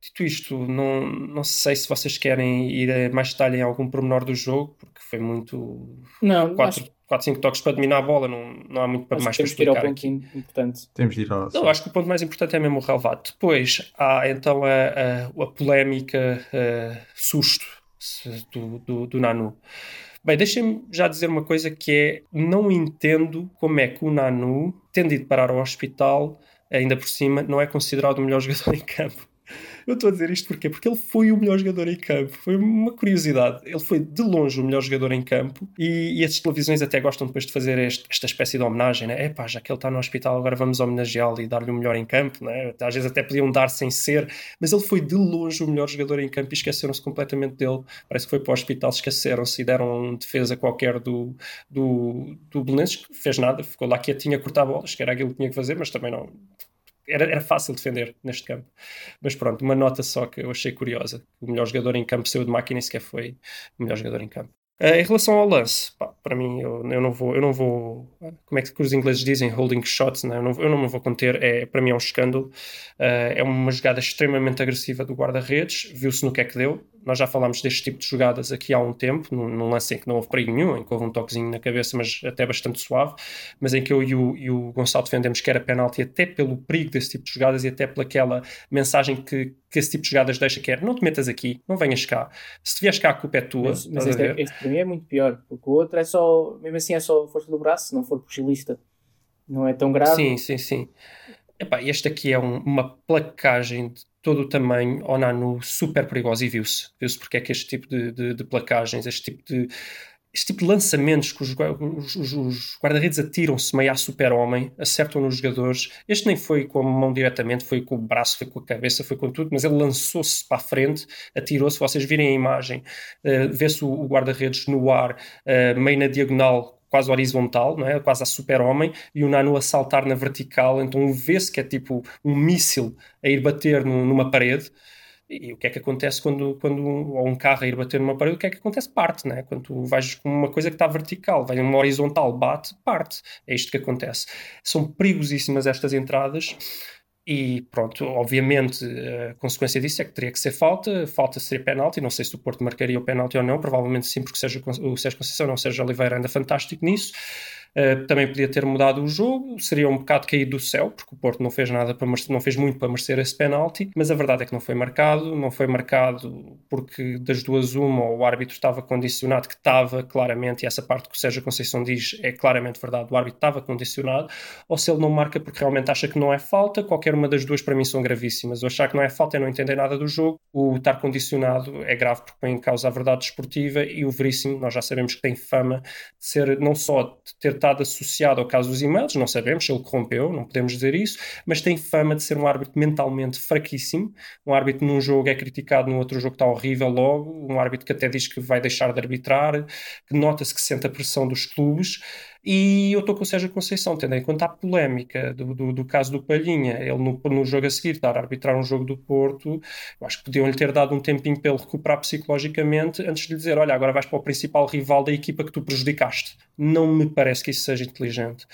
Dito isto, não, não sei se vocês querem ir mais detalhe em algum pormenor do jogo, porque foi muito. Não, quatro, acho... 4, 5 toques para dominar a bola, não, não há muito para mais para explicar. Temos que ir ao ponto aqui. importante. Temos de ir ao... Não, acho que o ponto mais importante é mesmo o relevado. Depois há então a, a, a polémica a, susto do, do, do Nanu. Bem, deixem-me já dizer uma coisa que é, não entendo como é que o Nanu, tendo ido parar ao hospital, ainda por cima, não é considerado o melhor jogador em campo. Eu estou a dizer isto porquê? Porque ele foi o melhor jogador em campo. Foi uma curiosidade. Ele foi de longe o melhor jogador em campo e, e as televisões até gostam depois de fazer este, esta espécie de homenagem, né? Epá, já que ele está no hospital, agora vamos homenageá-lo e dar-lhe o melhor em campo, né? Às vezes até podiam dar sem ser, mas ele foi de longe o melhor jogador em campo e esqueceram-se completamente dele. Parece que foi para o hospital, esqueceram-se e deram defesa qualquer do, do, do Belenenses, que fez nada, ficou lá quietinho a cortar bolas, que era aquilo que tinha que fazer, mas também não era, era fácil defender neste campo. Mas pronto, uma nota só que eu achei curiosa. O melhor jogador em campo saiu de máquina e sequer foi o melhor jogador em campo. Uh, em relação ao lance, pá, para mim, eu, eu, não vou, eu não vou, como é que os ingleses dizem, holding shots, né? eu, não, eu não me vou conter, é, para mim é um escândalo, uh, é uma jogada extremamente agressiva do guarda-redes, viu-se no que é que deu, nós já falámos deste tipo de jogadas aqui há um tempo, num, num, lance em que não houve perigo nenhum, em que houve um toquezinho na cabeça, mas até bastante suave, mas em que eu e o, e o Gonçalo defendemos que era penalti até pelo perigo desse tipo de jogadas e até pelaquela mensagem que, que esse tipo de jogadas deixa, que é não te metas aqui, não venhas cá. Se te vieres cá, a culpa é tua. Mas, mas este, é, para mim é muito pior, porque o outro é só, mesmo assim é só força do braço, se não for puxilista. Não é tão grave. Sim, sim, sim. Epá, este aqui é um, uma placagem de todo o tamanho ao nano super perigoso e viu-se. Viu-se porque é que este tipo de, de, de, placagens, este tipo de, este tipo de lançamentos que os, os, os guarda-redes atiram-se meio a super-homem, acertam nos jogadores. Este nem foi com a mão diretamente, foi com o braço, foi com a cabeça, foi com tudo, mas ele lançou-se para a frente, atirou-se. Vocês virem a imagem, uh, vê-se o, o guarda-redes no ar, uh, meio na diagonal, quase horizontal, não é? quase a super-homem, e o Nano a saltar na vertical, então vê-se que é tipo um míssil a ir bater numa parede. E o que é que acontece quando, quando ou um carro a ir bater numa parede? O que é que acontece? Parte, né? Quando tu vais com uma coisa que está vertical, vai uma horizontal, bate, parte. É isto que acontece. São perigosíssimas estas entradas. E pronto, obviamente a consequência disso é que teria que ser falta, falta seria penalti, não sei se o Porto marcaria o penalti ou não, provavelmente sim, porque seja o Sérgio Conceição, não seja Oliveira anda fantástico nisso. Uh, também podia ter mudado o jogo, seria um bocado caído do céu, porque o Porto não fez nada para não fez muito para merecer esse penalti, mas a verdade é que não foi marcado, não foi marcado porque das duas uma o árbitro estava condicionado, que estava claramente, e essa parte que o Sérgio Conceição diz é claramente verdade, o árbitro estava condicionado, ou se ele não marca porque realmente acha que não é falta, qualquer uma das duas para mim são gravíssimas. O achar que não é falta é não entender nada do jogo, o estar condicionado é grave porque põe em causa a verdade desportiva e o Veríssimo, nós já sabemos que tem fama de ser não só de ter estado associado ao caso dos e-mails, não sabemos se ele corrompeu, não podemos dizer isso, mas tem fama de ser um árbitro mentalmente fraquíssimo. Um árbitro num jogo é criticado, no outro jogo está horrível logo. Um árbitro que até diz que vai deixar de arbitrar, que nota-se que sente a pressão dos clubes. E eu estou com o Sérgio Conceição, tendo em conta a polémica do, do, do caso do Palhinha, ele no, no, jogo a seguir estar a arbitrar um jogo do Porto, eu acho que podiam-lhe ter dado um tempinho para ele recuperar psicologicamente antes de lhe dizer: olha, agora vais para o principal rival da equipa que tu prejudicaste. Não me parece que isso seja inteligente.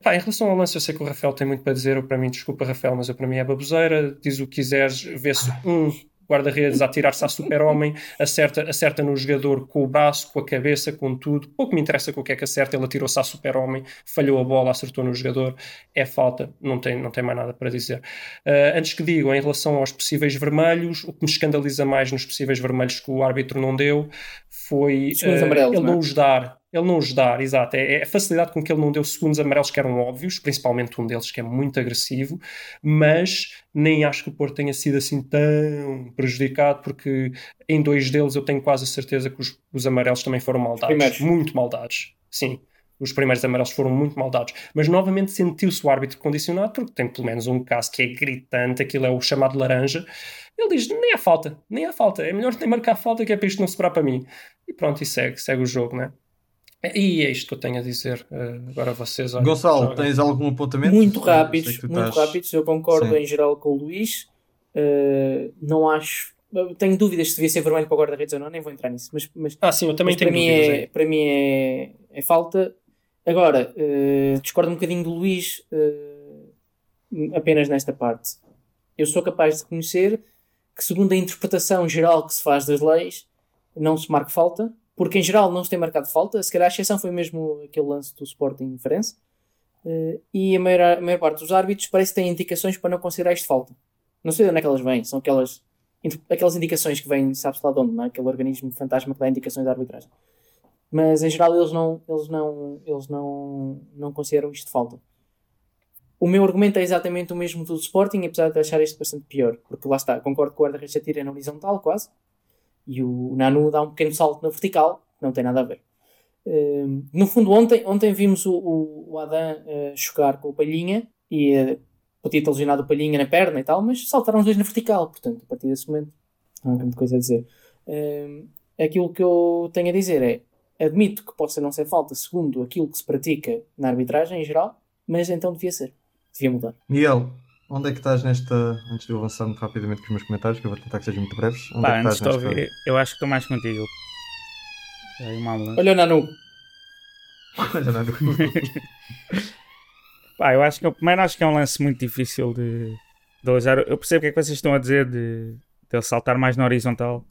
Pá, em relação ao lance, eu sei que o Rafael tem muito para dizer. Eu, para mim, desculpa, Rafael, mas eu, para mim é baboseira. Diz o que quiseres, vê-se um guarda-redes a atirar-se a super-homem, acerta, acerta no jogador com o braço, com a cabeça, com tudo. Pouco me interessa com o que é que acerta, ele atirou-se a super-homem, falhou a bola, acertou no jogador, é falta, não tem, não tem mais nada para dizer. Uh, antes que digo, em relação aos possíveis vermelhos, o que me escandaliza mais nos possíveis vermelhos que o árbitro não deu foi uh, ele não, não é? os dar ele não os dar, exato. É, é, a facilidade com que ele não deu segundos amarelos que eram óbvios, principalmente um deles que é muito agressivo, mas nem acho que o Porto tenha sido assim tão prejudicado, porque em dois deles eu tenho quase a certeza que os, os amarelos também foram mal dados. Muito mal dados. Sim. Os primeiros amarelos foram muito mal dados. Mas novamente sentiu-se o árbitro condicionado, porque tem pelo menos um caso que é gritante, aquilo é o chamado laranja. Ele diz: nem há falta, nem há falta. É melhor nem marcar falta que é para isto não sobrar para mim. E pronto, e segue, segue o jogo, né? E é isto que eu tenho a dizer. Uh, agora vocês. Olha, Gonçalo, tens algum apontamento? Muito rápidos, muito estás... rápidos. Eu concordo Sim. em geral com o Luís. Uh, não acho. Tenho dúvidas se devia ser vermelho para o guarda-redes ou não, nem vou entrar nisso. Mas, mas, ah, sim, eu também tenho para dúvidas. Mim é, para mim é, é falta. Agora, uh, discordo um bocadinho do Luís apenas nesta parte. Eu sou capaz de reconhecer que, segundo a interpretação geral que se faz das leis, não se marca falta porque em geral não se tem marcado falta, se calhar a exceção foi mesmo aquele lance do Sporting France, uh, e a maior, a maior parte dos árbitros parece que têm indicações para não considerar isto falta. Não sei de onde é que elas vêm, são aquelas, aquelas indicações que vêm, sabe-se lá de onde, não é? aquele organismo fantasma que dá indicações de arbitragem. Mas em geral eles não, eles não, eles não, não consideram isto falta. o meu argumento é exatamente o mesmo do Sporting, apesar de achar este bastante pior. Porque lá está, concordo que o guarda-redes atira na horizontal, quase. E o Nanu dá um pequeno salto na vertical, não tem nada a ver. Uh, no fundo, ontem, ontem vimos o, o, o Adam uh, chocar com o Palhinha e uh, podia ter lesionado o Palhinha na perna e tal, mas saltaram os dois na vertical. Portanto, a partir desse momento, não há grande coisa a dizer. Uh, aquilo que eu tenho a dizer é: admito que possa não ser falta segundo aquilo que se pratica na arbitragem em geral, mas então devia ser. Devia mudar. Miguel, onde é que estás nesta. Antes de eu avançar muito rapidamente com os meus comentários, que eu vou tentar que sejam muito breves. Onde Pá, é que antes estás de nesta... ouvir, eu acho que estou mais contigo. Aí, uma ambulância. Olha o Nanu. Olha, Nanu. Pá, eu acho que primeiro acho que é um lance muito difícil de, de usar. Eu percebo o que é que vocês estão a dizer de, de ele saltar mais na horizontal.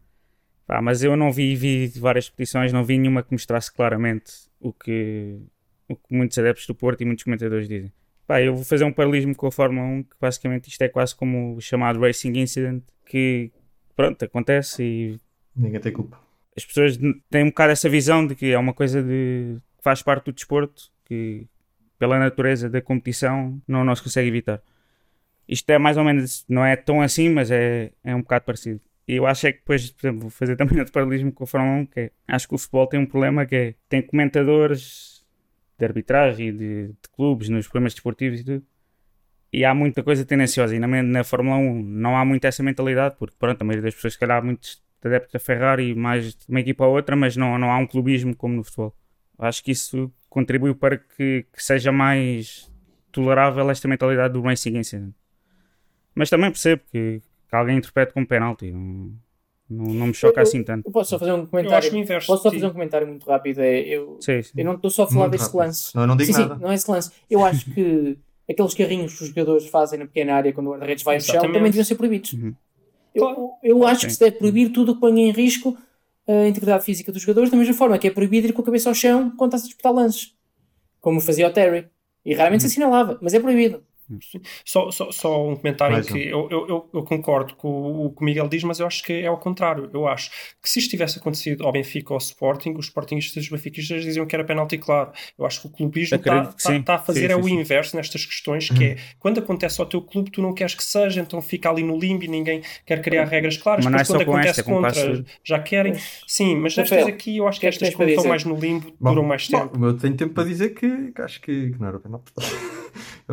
Pá, mas eu não vi, vi várias petições, não vi nenhuma que mostrasse claramente o que, o que muitos adeptos do Porto e muitos comentadores dizem. Pá, eu vou fazer um paralelismo com a Fórmula 1, que basicamente isto é quase como o chamado Racing Incident, que pronto, acontece e Ninguém tem culpa. as pessoas têm um bocado essa visão de que é uma coisa de que faz parte do desporto, que pela natureza da competição não, se consegue evitar. Isto é mais ou menos, não é tão assim, mas é, é um bocado parecido. E eu acho é que depois, por exemplo, vou fazer também outro paralelismo com a Fórmula 1, que é, acho que o futebol tem um problema que é, tem comentadores de arbitragem de, de clubes nos programas desportivos e tudo, e há muita coisa tendenciosa, e na, na Fórmula 1 não há muito essa mentalidade, porque pronto, a maioria das pessoas, se calhar, há muitos adeptos a Ferrari, mais de uma equipa a outra, mas não, não há um clubismo como no futebol. Acho que isso contribui para que, que seja mais tolerável esta mentalidade do Racing Incident. Mas também percebo que, que alguém interprete como penalti. Não, não me choca Eu- assim tanto. Eu posso só fazer um Eu comentário. inverso. Posso só sim. fazer um comentário muito rápido? É, eu, Sim, sim. eu não estou só a falar Muito desse rápido. lance. Não, não digo sim, nada. sim, não é esse lance. Eu acho que aqueles carrinhos que os jogadores fazem na pequena área quando o guarda-redes vai ao chão também deviam ser proibidos. Uhum. Eu, eu acho que Sim. se deve proibir tudo o que ponha em risco a integridade física dos jogadores, da mesma forma que é proibido ir com a cabeça ao chão quando está a disputar lances. Como fazia o Terry. E raramente se Uhum. assinalava, mas é proibido. Só, só, só um comentário Mais em um. que eu, eu, eu, eu concordo com o que o Miguel diz, mas eu acho que é ao contrário. Eu acho que se isto tivesse acontecido ao Benfica ou ao Sporting, os Sportingistas e os Benfiquistas diziam que era penalti claro. Eu acho que o clubismo está que sim. a fazer Sim, é sim, o sim. inverso nestas questões, que é quando acontece ao teu clube, tu não queres que seja, então fica ali no limbo e ninguém quer criar regras claras. Mas é Depois, quando acontece esta, é quase contra, tudo. já querem. Sim, mas Rafael, nestas aqui eu acho que que é que estas como estão mais no limbo Bom, duram mais tempo. Bom, eu tenho tempo para dizer que, que acho que, que não era penalti.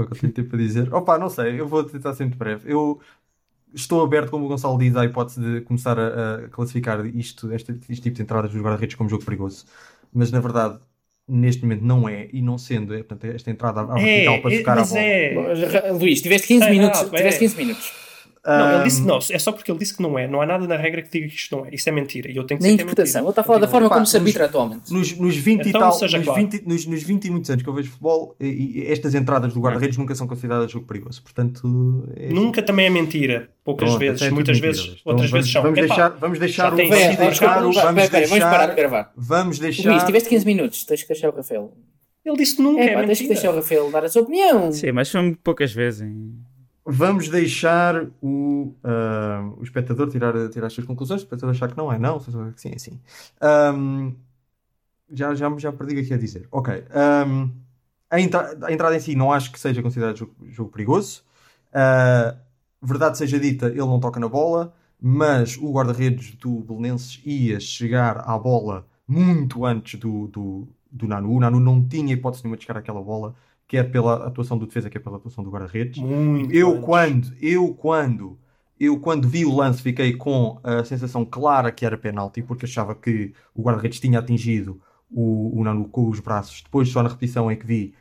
É o que eu tenho tempo para dizer. Opa, não sei, eu vou tentar ser muito breve. Eu estou aberto, como o Gonçalo diz, à hipótese de começar a, a classificar isto, este, este tipo de entradas dos guarda-redes como jogo perigoso. Mas na verdade, neste momento não é, e não sendo, é, portanto, esta entrada à vertical para É, chocar a mas bola. é. Luís, tiveste 15 É, minutos. não, é. tiveste 15 minutos. Não, ele disse que não, é só porque ele disse que não é. Não há nada na regra que diga que isto não é. Isso é mentira. E eu tenho que Na dizer que é interpretação. Ele mentira. está a falar da forma como se nos- arbitra atualmente. Nos, nos 20 e Então, tal, seja nos, claro. 20, nos, nos 20 e muitos anos que eu vejo futebol, e, e estas entradas do guarda-redes nunca são consideradas jogo perigoso. Portanto, é Nunca também é mentira. Poucas Pronto, vezes, é muitas vezes, Então, outras vamos, vezes são. Vamos deixar, vamos deixar o vamos parar de gravar. vamos deixar, Luís, tiveste 15 minutos. Tens que deixar o Rafael. Ele disse nunca, É, é, pá, tens que mentira. deixar o Rafael dar a sua opinião. Sim, mas são poucas vezes. hein? Vamos deixar o, ah, o espectador tirar, tirar as suas conclusões, o espectador achar que não é, não, que sim, é sim. Ahm, já, já, já perdi o que é ia dizer. Ok. ahm, a, entra- a entrada em si não acho que seja considerado jogo, jogo perigoso. Ah, verdade seja dita, ele não toca na bola, mas o guarda-redes do Belenenses ia chegar à bola muito antes do, do, do Nanu. O Nanu não tinha hipótese nenhuma de chegar àquela bola, quer pela atuação do defesa, quer pela atuação do guarda-redes. Eu antes. quando, eu quando, eu quando vi o lance fiquei com a sensação clara que era penalti, porque achava que o guarda-redes tinha atingido o, o Nanu com os braços. Depois só na repetição é que vi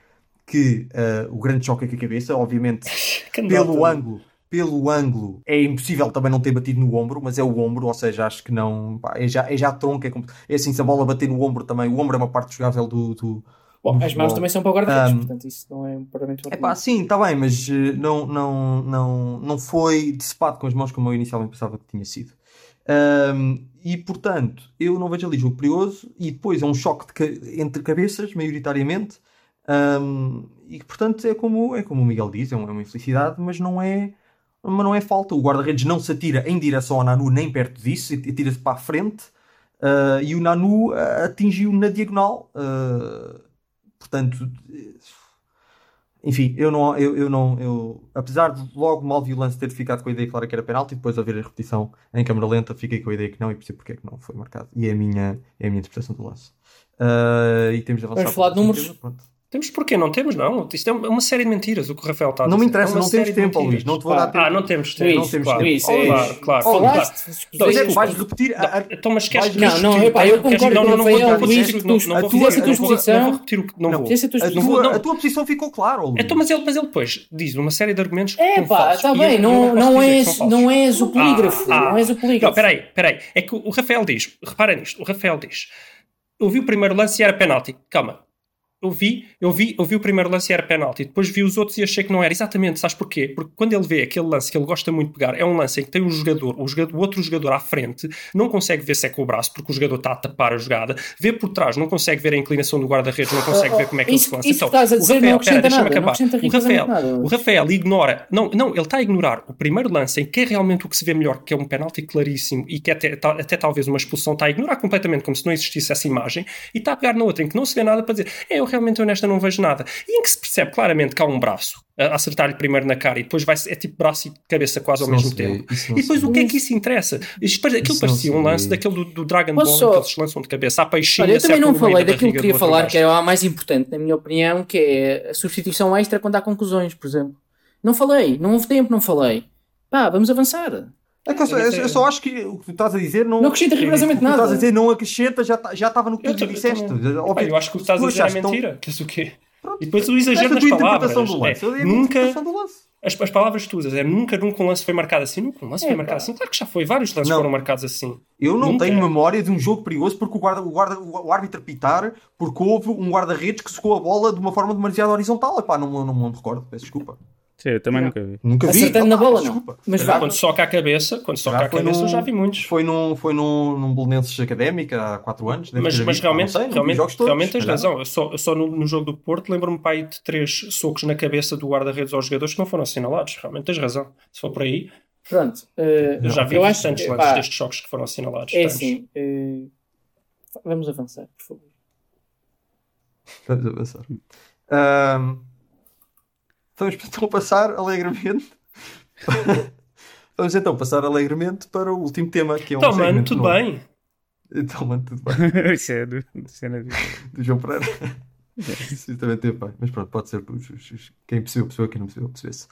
que ah, o grande choque é com a cabeça, obviamente pelo ângulo, pelo ângulo é impossível também não ter batido no ombro, mas é o ombro, ou seja, acho que não, pá, é já, é já tronco, é, como- é assim, se a bola bater no ombro também, o ombro é uma parte jogável do, do, Bom, as mãos futebol. também são para o guarda-redes, Um, portanto isso não é um paramento É pá, sim, está bem, mas eh, não, não, não, não foi decepado com as mãos como eu inicialmente pensava que tinha sido. Ahm, e portanto, eu não vejo ali jogo perigoso e depois é um choque de ca- entre cabeças, maioritariamente. Ahm, e portanto é como, é como o Miguel diz, é uma, é uma infelicidade, mas não é, mas não é falta. O guarda-redes não se atira em direção ao Nanu, nem perto disso, atira-se para a frente. ah, e o Nanu ah, atingiu na diagonal. ah, portanto, enfim, eu não, eu, eu não, eu, apesar de logo mal vi o lance ter ficado com a ideia clara que era penalti, depois de haver a repetição em câmera lenta, fiquei com a ideia que não e percebo porque é que não foi marcado. E é a minha, é a minha interpretação do lance. Uh, e temos de avançar Vamos falar de números? Tema, pronto. Temos porquê? Não temos, não. Isto é uma série de mentiras, o que o Rafael está a Não dizer. me interessa, É não temos tempo, Luís, não te vou dar tempo. Ah, não temos tempo. Luís, não temos claro. tempo. Luís, Claro, é- claro, claro. Falaste, claro. vais repetir a, Então, mas queres queres Não, não, epá, eu concordo não, com não, o não vou- Rafael, não Luís, repetir- tu- não- a não vou tua- tua não vou- posição- não vou repetir o que não Não, vou. É a tua exposição. não. posição ficou clara, Luís. Então, mas ele, depois diz uma série de argumentos que É pá, está bem, não, não, que és, não o polígrafo, Ah, ah. não és o Não, polígrafo. peraí, peraí. É que o Rafael diz, repara nisto, o Rafael diz, eu vi o primeiro lance e era penalti. Calma. Eu vi, eu vi, eu vi o primeiro lance e era penalti. Depois vi os outros e achei que não era. Exatamente, sabes porquê? Porque quando ele vê aquele lance que ele gosta muito de pegar, é um lance em que tem um jogador, o, jogador, o outro jogador à frente, não consegue ver se é com o braço, porque o jogador está a tapar a jogada, vê por trás, não consegue ver a inclinação do guarda-redes, não consegue ver como é que ele Isso- se lança. isso Então, que estás a o dizer não Rafael, acrescenta pera, deixa-me não acabar. O Rafael, o Rafael ignora, não, não, ele está a ignorar o primeiro lance em que é realmente o que se vê melhor, que é um penalti claríssimo e que até, tá- até talvez uma expulsão, está a ignorar completamente como se não existisse essa imagem e está a pegar na outra em que não se vê nada para dizer, é, realmente eu nesta não vejo nada. E em que se percebe claramente que há um braço a acertar-lhe primeiro na cara e depois vai é tipo braço e cabeça quase ao Isso mesmo vê, tempo. E depois o que é que isso interessa? Isto Aquilo Isso parecia um lance daquele do, do Dragon Ball só- que eles lançam de cabeça à peixinha. Olha, eu também não falei da daquilo que queria falar, que é o mais importante, na minha opinião, que é a substituição extra quando há conclusões, por exemplo. Não falei, não houve tempo, não falei. Pá, vamos avançar. É que eu, só, eu- eu só acho que o que tu estás a dizer não. Não acrescenta rigorosamente o que tu nada. estás a dizer não acrescenta, já tá- já estava no que Eu tu disseste. Óbvio, Pá, eu acho que o que estás a dizer é achaste tão- mentira. Que é o quê? E depois o exagero tua palavras. do lance. É, nunca, as, as palavras que tu usas é nunca, nunca um lance foi marcado assim. Nunca um lance É, foi pá. marcado assim. Claro que já foi. Vários lances Não. foram marcados assim. Eu não Nunca. tenho memória de um jogo perigoso porque o, guarda, o, guarda, o árbitro pitar porque houve um guarda-redes que secou a bola de uma forma demasiado horizontal. Epá, não, não, não me recordo, peço desculpa. Sim, eu também nunca vi. Nunca vi. Acertando na bola, não. desculpa. Mas Já vá. quando soca a cabeça, quando soca Já a cabeça, num- eu já vi muitos. Foi num, foi num, num Belenenses Académica há 4 anos. Mas, mas realmente, não sei, não realmente, jogos todos, realmente tens razão. Eu só, eu só no, no jogo do Porto lembro-me pai de três socos na cabeça do guarda-redes aos jogadores que não foram assinalados. Realmente tens razão. Se for por aí, Pronto. eh, eu já vi eu acho bastantes que, lances pá, destes choques que foram assinalados. É assim. eh, vamos avançar, por favor. Vamos avançar. Ahm, vamos então passar alegremente. vamos então passar alegremente para o último tema, que é um Então, mano, tudo novo. bem. Então, mano, tudo bem. Isso é do, do cena de... Do João Pereira. Isso também teve bem. Mas pronto, pode ser. Quem percebeu, percebeu. Quem não percebeu, percebeu-se.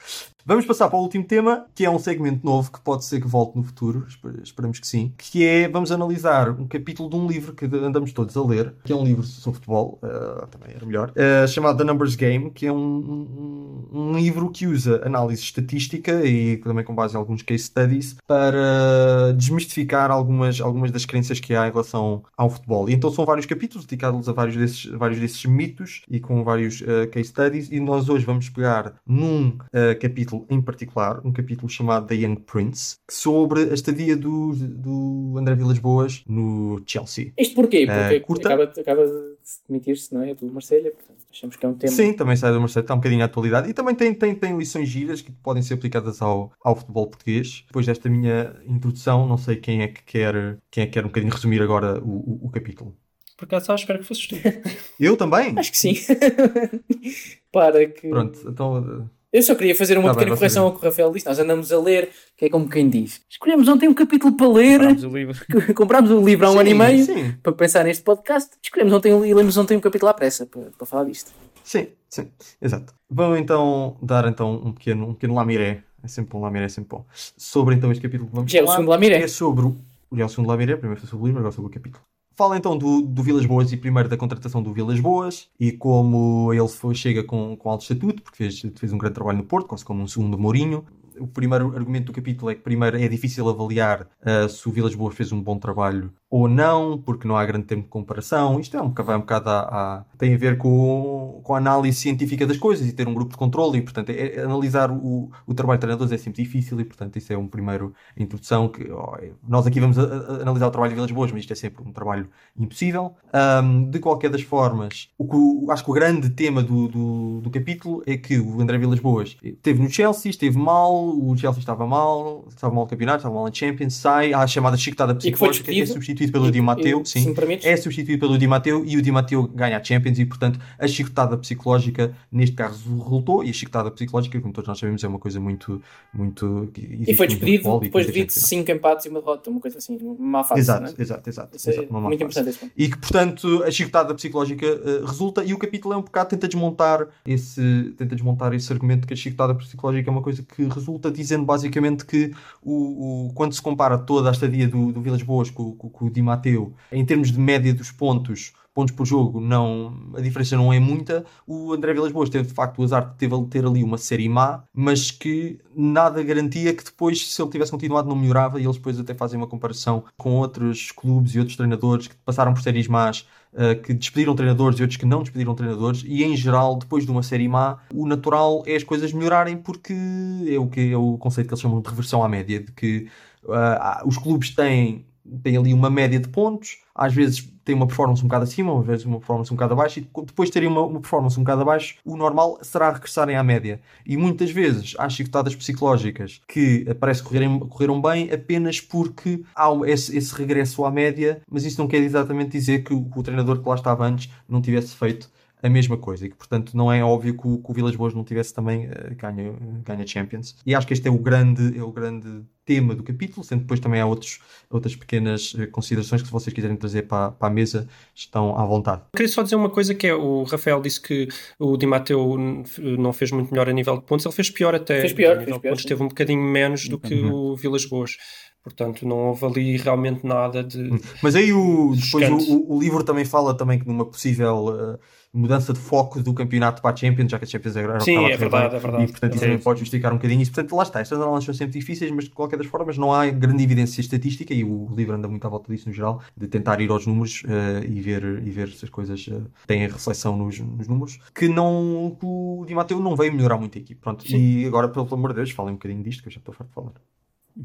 Vamos passar para o último tema, que é um segmento novo que pode ser que volte no futuro. esper- Esperamos que sim. Que é, vamos analisar um capítulo de um livro que andamos todos a ler, que é um livro sobre futebol, eh, também era melhor, eh, chamado The Numbers Game, que é um, um, um livro que usa análise estatística e também com base em alguns case studies para desmistificar algumas, algumas das crenças que há em relação ao futebol. E então são vários capítulos dedicados a vários desses, vários desses mitos e com vários eh, case studies. E nós hoje vamos pegar num eh, capítulo em particular, um capítulo chamado The Young Prince, sobre a estadia do, do André Vilas Boas no Chelsea. Isto porquê? Eh, Porque curta? acaba, acaba de demitir-se, não é? Do Marselha, portanto, achamos que é um tema. Sim, também sai do Marcelo, está um bocadinho à atualidade e também tem, tem, tem lições giras que podem ser aplicadas ao, ao futebol português. Depois desta minha introdução, não sei quem é que quer, quem é que quer um bocadinho resumir agora o, o, o capítulo. Por acaso, ah, espero que fosses tu. Eu também? Acho que sim. Para que. Pronto, então. Eu só queria fazer uma Tá bem, pequena você correção ao que o Rafael disse. Nós andamos a ler, que é como quem diz. Escolhemos ontem um capítulo para ler. Parámos o livro. Comprámos o livro há um Sim, ano e meio Sim, para pensar neste podcast. Escolhemos ontem e lemos ontem um capítulo à pressa para, para falar disto. sim, sim, exato. Vamos então dar então um pequeno, um pequeno lamiré. É sempre um lamiré, é sempre bom. Sobre então este capítulo que vamos Já é o falar. segundo lamiré. É sobre o. Já é o segundo lamiré, primeiro foi sobre o livro, agora sobre o capítulo. Fala então do, do Vilas Boas e primeiro da contratação do Vilas Boas e como ele foi, chega com, com alto estatuto, porque fez, fez um grande trabalho no Porto, quase como um segundo Mourinho. O primeiro argumento do capítulo é que primeiro é difícil avaliar ah, se o Vilas Boas fez um bom trabalho ou não, porque não há grande tempo de comparação. Isto é um, bocado- vai um bocado a, a- tem a ver com, com a análise científica das coisas e ter um grupo de controle e, portanto, é- é analisar o, o trabalho de treinadores é sempre difícil e, portanto, isso é um primeiro introdução que é- nós aqui vamos a- analisar o trabalho de Vilas Boas, mas isto é sempre um trabalho impossível. Ahm, de qualquer das formas, o que, o- acho que o grande tema do, do, do capítulo é que o André Vilas Boas esteve no Chelsea, esteve mal, o Chelsea estava mal, estava mal no campeonato, estava mal na Champions, sai, há a chamada chicotada E que psicológica, é despedido. Substituído pelo Di Matteo, sim, é substituído pelo Di Matteo e o Di Matteo ganha a Champions e, portanto, a chicotada psicológica neste caso resultou e a chicotada psicológica, como todos nós sabemos, é uma coisa muito. muito e foi despedido depois de 5 empates e uma derrota, uma coisa assim, uma fase. Exato, né? exato, exato. Isso é exato muito importante esse ponto. E que, portanto, a chicotada psicológica uh, resulta e o capítulo é um bocado tenta desmontar esse, tenta desmontar esse argumento que a chicotada psicológica é uma coisa que resulta dizendo basicamente que o, o quando se compara toda a estadia do, do Vilas Boas com, com, com o Di Matteo, em termos de média dos pontos, pontos por jogo, não, a diferença não é muita. O André Vilas Boas teve de facto o azar de ter, ter ali uma série má, mas que nada garantia que depois, se ele tivesse continuado, não melhorava. E eles depois até fazem uma comparação com outros clubes e outros treinadores que passaram por séries más. Uh, que despediram treinadores e outros que não despediram treinadores, e em geral, depois de uma série má, o natural é as coisas melhorarem, porque é o, que, é o conceito que eles chamam de reversão à média, de que uh, os clubes têm, têm ali uma média de pontos, às vezes tem uma performance um bocado acima, às vezes uma performance um bocado abaixo, e depois de terem uma, uma, performance um bocado abaixo, o normal será regressarem à média. E muitas vezes há chicotadas psicológicas que parece que correram, correram bem apenas porque há esse, esse, regresso à média, mas isso não quer exatamente dizer que o, o treinador que lá estava antes não tivesse feito a mesma coisa e que, portanto, não é óbvio que o, que o Vilas Boas não tivesse também uh, ganha, ganha Champions. E acho que este é o grande, é o grande tema do capítulo, sendo depois também há outros, outras pequenas uh, considerações que, se vocês quiserem trazer para, para a mesa, estão à vontade. queria só dizer uma coisa que é: o Rafael disse que o Di Matteo não fez muito melhor a nível de pontos, ele fez pior até. Fez pior, fez pior, pontos, teve um bocadinho menos do que uhum. o Vilas Boas. Portanto, não houve ali realmente nada de. Hum. Mas aí o, depois o, o, livro também fala também que numa possível. Uh, mudança de foco do campeonato para a Champions, já que a Champions era Sim, é verdade, bem, é verdade. E portanto isso também pode justificar um bocadinho isso. Portanto, lá está, estas análises são sempre difíceis, mas de qualquer das formas não há grande evidência estatística e o livro anda muito à volta disso no geral, de tentar ir aos números uh, e, ver, e ver se as coisas uh, têm reflexão nos, nos, números, que não o Di Matteo não veio melhorar muito a equipe. Pronto, Sim. e agora, pelo amor de Deus, falem um bocadinho disto, que eu já estou farto de falar.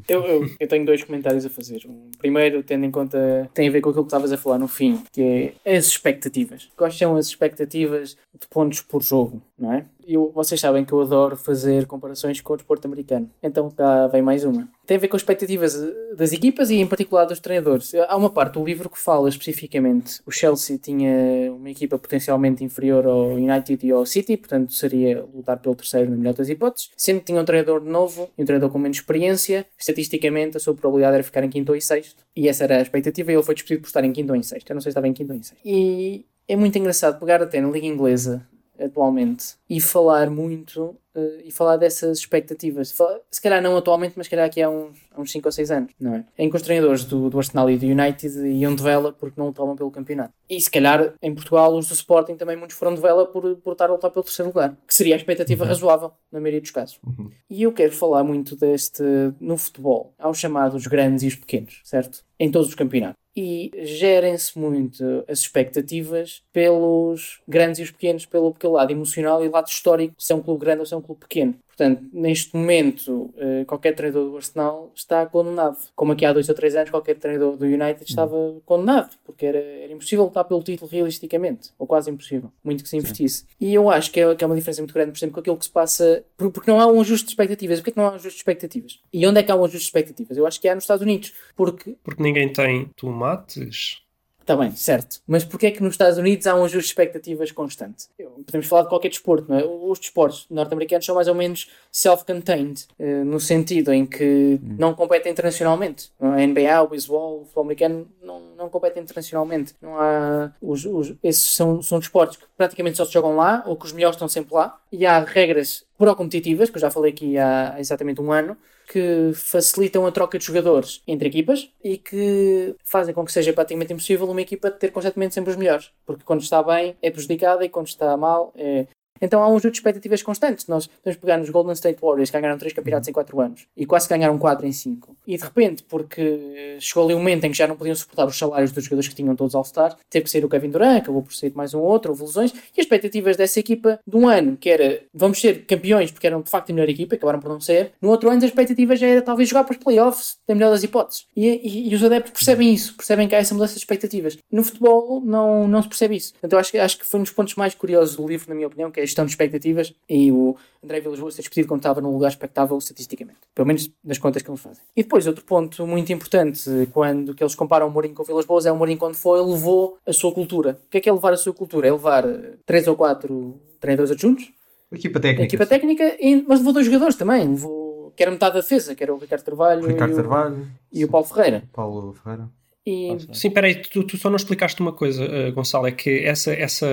Eu, eu, eu, tenho dois comentários a fazer. Um, primeiro, tendo em conta, tem a ver com aquilo que estavas a falar no fim, que é as expectativas. Quais são as expectativas de pontos por jogo, não é? Eu, vocês sabem que eu adoro fazer comparações com o desporto americano. Então cá vem mais uma. Tem a ver com as expectativas das equipas e em particular dos treinadores. Há uma parte do livro que fala especificamente. O Chelsea tinha uma equipa potencialmente inferior ao United e ao City, portanto seria lutar pelo terceiro na melhor das hipóteses. Sendo que tinha um treinador novo e um treinador com menos experiência, estatisticamente a sua probabilidade era ficar em quinto ou em sexto. E essa era a expectativa e ele foi despedido por estar em quinto ou em sexto. Eu não sei se estava em quinto ou em sexto. E é muito engraçado pegar até na Liga Inglesa atualmente e falar muito uh, e falar dessas expectativas. Se calhar não atualmente, mas se calhar aqui há uns, há uns 5 ou 6 anos, não é? Em que os treinadores do, do Arsenal e do United iam de vela porque não lutavam pelo campeonato. E se calhar em Portugal os do Sporting também muitos foram de vela por, por estar a lutar pelo terceiro lugar, que seria a expectativa uhum. razoável na maioria dos casos. Uhum. E eu quero falar muito deste no futebol. Há os chamados grandes e os pequenos, certo? Em todos os campeonatos e gerem-se muito as expectativas pelos grandes e os pequenos, pelo, pelo lado emocional e lado histórico, se é um clube grande ou se é um clube pequeno. Portanto, neste momento, eh, qualquer treinador do Arsenal está condenado. Como aqui há dois ou três anos, qualquer treinador do United estava condenado, porque era, era impossível lutar pelo título realisticamente, ou quase impossível, muito que se investisse. Sim. E eu acho que é, que é, uma diferença muito grande, por exemplo, com aquilo que se passa, porque não há um ajuste de expectativas. Porquê que não há um ajuste de expectativas? E onde é que há um ajuste de expectativas? Eu acho que há nos Estados Unidos, porque... Porque ninguém tem tomates Está bem, certo. Mas porquê é que nos Estados Unidos há um ajuste de expectativas constante? Podemos falar de qualquer desporto, não é? Os desportos norte-americanos são mais ou menos self-contained, eh, no sentido em que hum. não competem internacionalmente. A NBA, o beisebol, o futebol americano não, não competem internacionalmente. Não há... Os, os, esses são, são desportos que praticamente só se jogam lá, ou que os melhores estão sempre lá. E há regras pro-competitivas, que eu já falei aqui há exatamente um ano, que facilitam a troca de jogadores entre equipas e que fazem com que seja praticamente impossível uma equipa ter constantemente sempre os melhores. Porque quando está bem é prejudicada e quando está mal é, então há um jogo de expectativas constantes. Nós podemos pegar nos Golden State Warriors, que ganharam 3 campeonatos em 4 anos e quase ganharam 4 em 5. E de repente, porque chegou ali um momento em que já não podiam suportar os salários dos jogadores que tinham todos All-Star, teve que sair o Kevin Durant, acabou por sair mais um outro, houve lesões. E as expectativas dessa equipa de um ano, que era vamos ser campeões porque eram de facto a melhor equipa, acabaram por não ser. No outro ano, a expectativa já era talvez jogar para os playoffs, da melhor das hipóteses. E, e, e, os adeptos percebem isso, percebem que há essa mudança de expectativas. No futebol, não, não se percebe isso. Então acho, acho que foi um dos pontos mais curiosos do livro, na minha opinião, que é gestão de expectativas e o André Vilas Boas ser despedido quando estava num lugar expectável estatisticamente. Pelo menos nas contas que eles fazem. E depois, outro ponto muito importante, quando que eles comparam o Mourinho com o Vilas Boas, é o Mourinho quando foi, levou a sua cultura. O que é que é levar a sua cultura? É levar três ou quatro treinadores adjuntos, equipa técnica. equipa técnica, e, mas levou dois jogadores também. Levou, que era metade da defesa, que era o Ricardo Carvalho, Ricardo e, o, Carvalho e o Paulo Ferreira. Paulo Ferreira. E, Sim, peraí, tu, tu só não explicaste uma coisa, uh, Gonçalo, é que essa, essa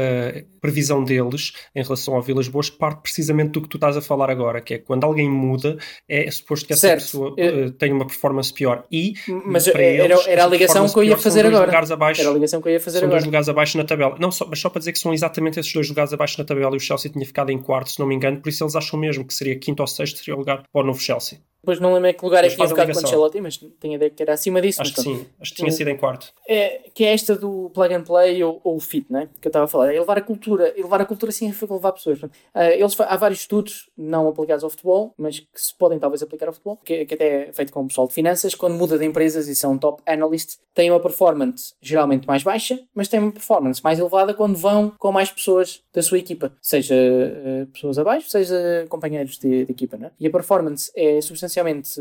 previsão deles em relação ao Vilas Boas parte precisamente do que tu estás a falar agora, que é quando alguém muda, é suposto que essa Certo. pessoa uh, tenha uma performance pior. E mas para era, eles, era a ligação que eu ia fazer agora. abaixo. Era a ligação que eu ia fazer São agora. dois lugares abaixo na tabela. Não, só, mas só para dizer que são exatamente esses dois lugares abaixo na tabela e o Chelsea tinha ficado em quarto, se não me engano, por isso eles acham mesmo que seria quinto ou sexto, seria o lugar para o novo Chelsea. Depois não lembro em que lugar é Mas que tinha faz a ficado com. Ancelotti, mas tenho a ideia que era acima disso. Acho mas que sim, acho que tinha sido em quarto. É, que é esta do plug and play ou, ou fit, né? que eu estava a falar. É levar a cultura. E levar a cultura significa levar pessoas. Ah, eles, há vários estudos não aplicados ao futebol, mas que se podem talvez aplicar ao futebol, que, que até é feito com o pessoal de finanças, quando muda de empresas e são top analysts, têm uma performance geralmente mais baixa, mas têm uma performance mais elevada quando vão com mais pessoas da sua equipa, seja eh, pessoas abaixo, seja companheiros de, de equipa. Né? E a performance é substancialmente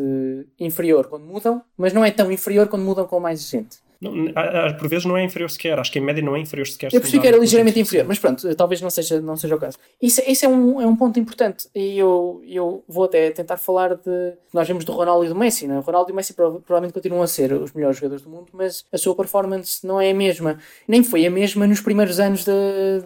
inferior quando mudam, mas não é tão inferior quando mudam com mais gente. Não, por vezes não é inferior sequer, acho que em média não é inferior sequer. Eu percebi que era ligeiramente de inferior, mas pronto, talvez não seja, não seja o caso. Isso, esse é um, é um ponto importante e eu, eu vou até tentar falar de. Nós vemos do Ronaldo e do Messi, né? O Ronaldo e o Messi prova- provavelmente continuam a ser os melhores jogadores do mundo, mas a sua performance não é a mesma, nem foi a mesma nos primeiros anos da-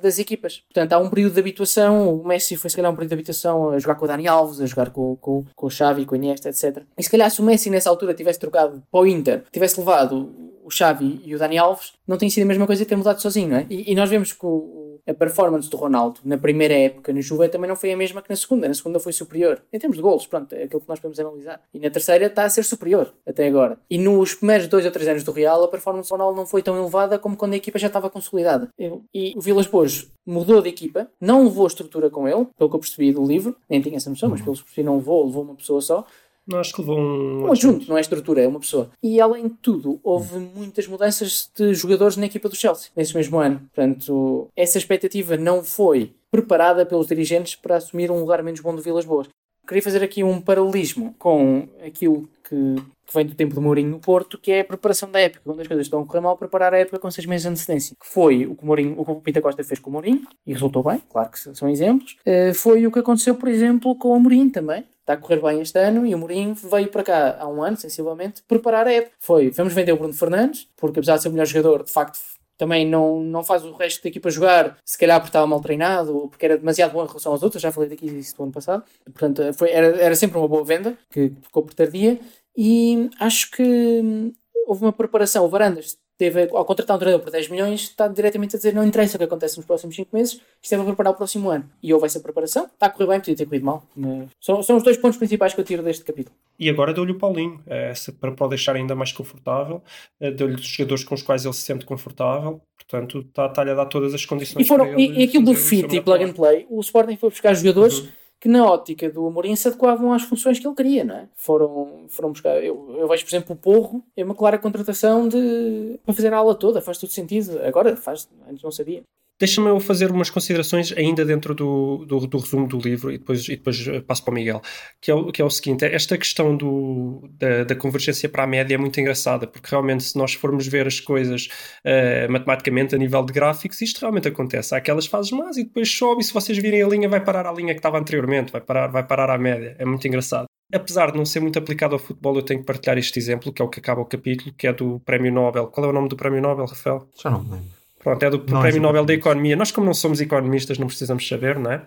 das equipas. Portanto, há um período de habituação. O Messi foi, se calhar, um período de habituação a jogar com o Dani Alves, a jogar com, com, com o Xavi, com o Iniesta, etc. E se calhar, se o Messi nessa altura tivesse trocado para o Inter, tivesse levado o Xavi e o Dani Alves, não tem sido a mesma coisa ter mudado sozinho, não é? E, e nós vemos que o- a performance do Ronaldo na primeira época no Juve também não foi a mesma que na segunda. Na segunda foi superior. Em termos de golos, pronto, é aquilo que nós podemos analisar. E na terceira está a ser superior até agora. E nos primeiros dois ou três anos do Real, a performance do Ronaldo não foi tão elevada como quando a equipa já estava consolidada. E o Vilas Boas mudou de equipa, não levou a estrutura com ele, pelo que eu percebi do livro, nem tinha essa noção, mas pelo que eu percebi não levou, levou uma pessoa só. Não, acho que levou um. Um adjunto, não é estrutura, é uma pessoa. E além de tudo, houve muitas mudanças de jogadores na equipa do Chelsea nesse mesmo ano. Portanto, essa expectativa não foi preparada pelos dirigentes para assumir um lugar menos bom do Vilas Boas. Queria fazer aqui um paralelismo com aquilo que, que vem do tempo do Mourinho no Porto, que é a preparação da época. Quando as coisas estão a correr mal, preparar a época com seis meses de antecedência. Que foi o que o, Mourinho, o, que o Pinta Costa fez com o Mourinho, e resultou bem, claro que são exemplos. Eh, foi o que aconteceu, por exemplo, com o Mourinho também. Está a correr bem este ano e o Mourinho veio para cá há um ano, sensivelmente, preparar a época. Foi, vamos vender o Bruno Fernandes, porque apesar de ser o melhor jogador, de facto também não, não faz o resto da equipa jogar, se calhar porque estava mal treinado ou porque era demasiado bom em relação aos outros, já falei daqui disso do ano passado. Portanto, foi, era, era sempre uma boa venda, que ficou por tardia, e acho que hum, houve uma preparação. O Varandas teve, ao contratar um treinador por 10 milhões, está diretamente a dizer não interessa o que acontece nos próximos 5 meses, isto é para preparar o próximo ano. E houve essa preparação, está a correr bem, podia ter corrido mal. Mas são, são os dois pontos principais que eu tiro deste capítulo. E agora deu-lhe o Paulinho, eh, se- para, para o deixar ainda mais confortável, eh, deu-lhe os jogadores com os quais ele se sente confortável, portanto está- está-lhe a dar todas as condições E, foram, e, e aquilo do fit e melhor plug and play, o Sporting foi buscar jogadores que na ótica do Amorim se adequavam às funções que ele queria, não é? Foram, foram buscar, eu, eu vejo por exemplo o Porro, é uma clara contratação de, para fazer a aula toda, faz todo sentido, agora faz, antes não sabia. Deixa-me eu fazer umas considerações ainda dentro do, do, do resumo do livro e depois, e depois eh, passo para o Miguel, que é o, que é o seguinte, esta questão do, da, da convergência para a média é muito engraçada, porque realmente se nós formos ver as coisas eh, matematicamente a nível de gráficos, isto realmente acontece. Há aquelas fases más e depois sobe e se vocês virem a linha vai parar à linha que estava anteriormente, vai parar, vai parar à média. É muito engraçado. Apesar de não ser muito aplicado ao futebol, eu tenho que partilhar este exemplo, que é o que acaba o capítulo, que é do Prémio Nobel. Qual é o nome do Prémio Nobel, Rafael? Já não me lembro. Pronto, é do é Prémio Nobel da. Economia. Nós, como não somos economistas, não precisamos saber, não é?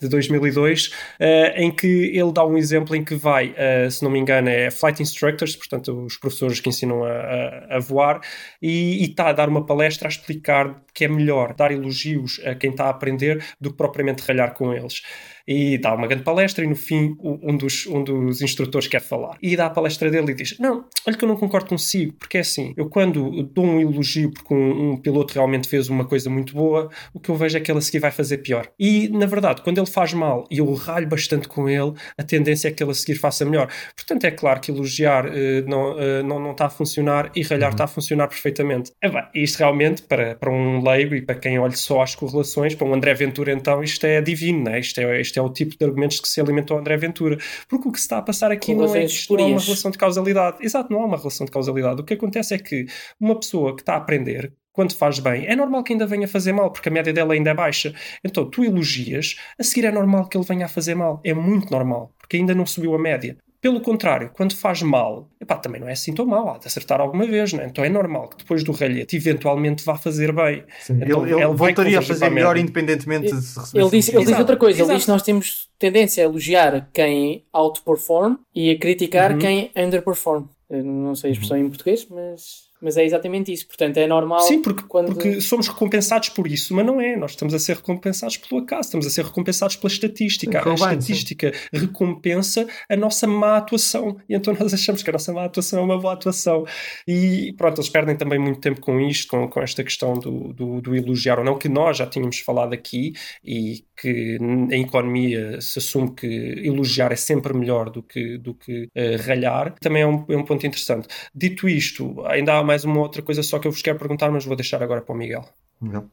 De 2002, eh, em que ele dá um exemplo em que vai, eh, se não me engano, é Flight Instructors, portanto, os professores que ensinam a, a- a voar, e está a dar uma palestra a explicar que é melhor dar elogios a quem está a aprender do que propriamente ralhar com eles. E dá uma grande palestra e no fim um dos, um dos instrutores quer falar. E dá a palestra dele e diz, não, olha que eu não concordo consigo, porque é assim, eu quando dou um elogio porque um, um piloto realmente fez uma coisa muito boa, o que eu vejo é que ele a seguir vai fazer pior. E, na verdade, quando ele faz mal e eu ralho bastante com ele, a tendência é que ele a seguir faça melhor. Portanto, é claro que elogiar uh, não, uh, não, não está a funcionar e ralhar está uhum. a funcionar perfeitamente. É, bem, isto realmente, para, para um leigo e para quem olha só as correlações, para um André Ventura, então, isto é divino, né? isto, é, isto é o tipo de argumentos que se alimentou André Ventura. Porque o que se está a passar aqui não é, não é uma relação de causalidade. Exato, não há uma relação de causalidade. O que acontece é que uma pessoa que está a aprender, quando faz bem, é normal que ainda venha a fazer mal, porque a média dela ainda é baixa. Então, tu elogias, a seguir é normal que ele venha a fazer mal. É muito normal, porque ainda não subiu a média. Pelo contrário, quando faz mal, epá, também não é assim tão mal, há de acertar alguma vez, né? então é normal que depois do ralhete eventualmente vá fazer bem. Sim, então, ele, ele, ele voltaria a fazer melhor independentemente ele, de se receber. Ele disse, ele disse outra coisa, Exato. ele disse que nós temos tendência a elogiar quem outperform e a criticar uhum. quem underperform. Eu não sei a expressão uhum. em português, mas mas é exatamente isso. Portanto, é normal. Sim, porque, quando... porque somos recompensados por isso, mas não é. Nós estamos a ser recompensados pelo acaso, estamos a ser recompensados pela estatística. Sim, a estatística sim. recompensa a nossa má atuação. E então nós achamos que a nossa má atuação é uma boa atuação. E pronto, eles perdem também muito tempo com isto, com, com esta questão do, do, do elogiar ou não, que nós já tínhamos falado aqui e que em economia se assume que elogiar é sempre melhor do que, do que uh, ralhar. Também é um, é um ponto interessante. Dito isto, ainda há mais uma outra coisa só que eu vos quero perguntar, mas vou deixar agora para o Miguel.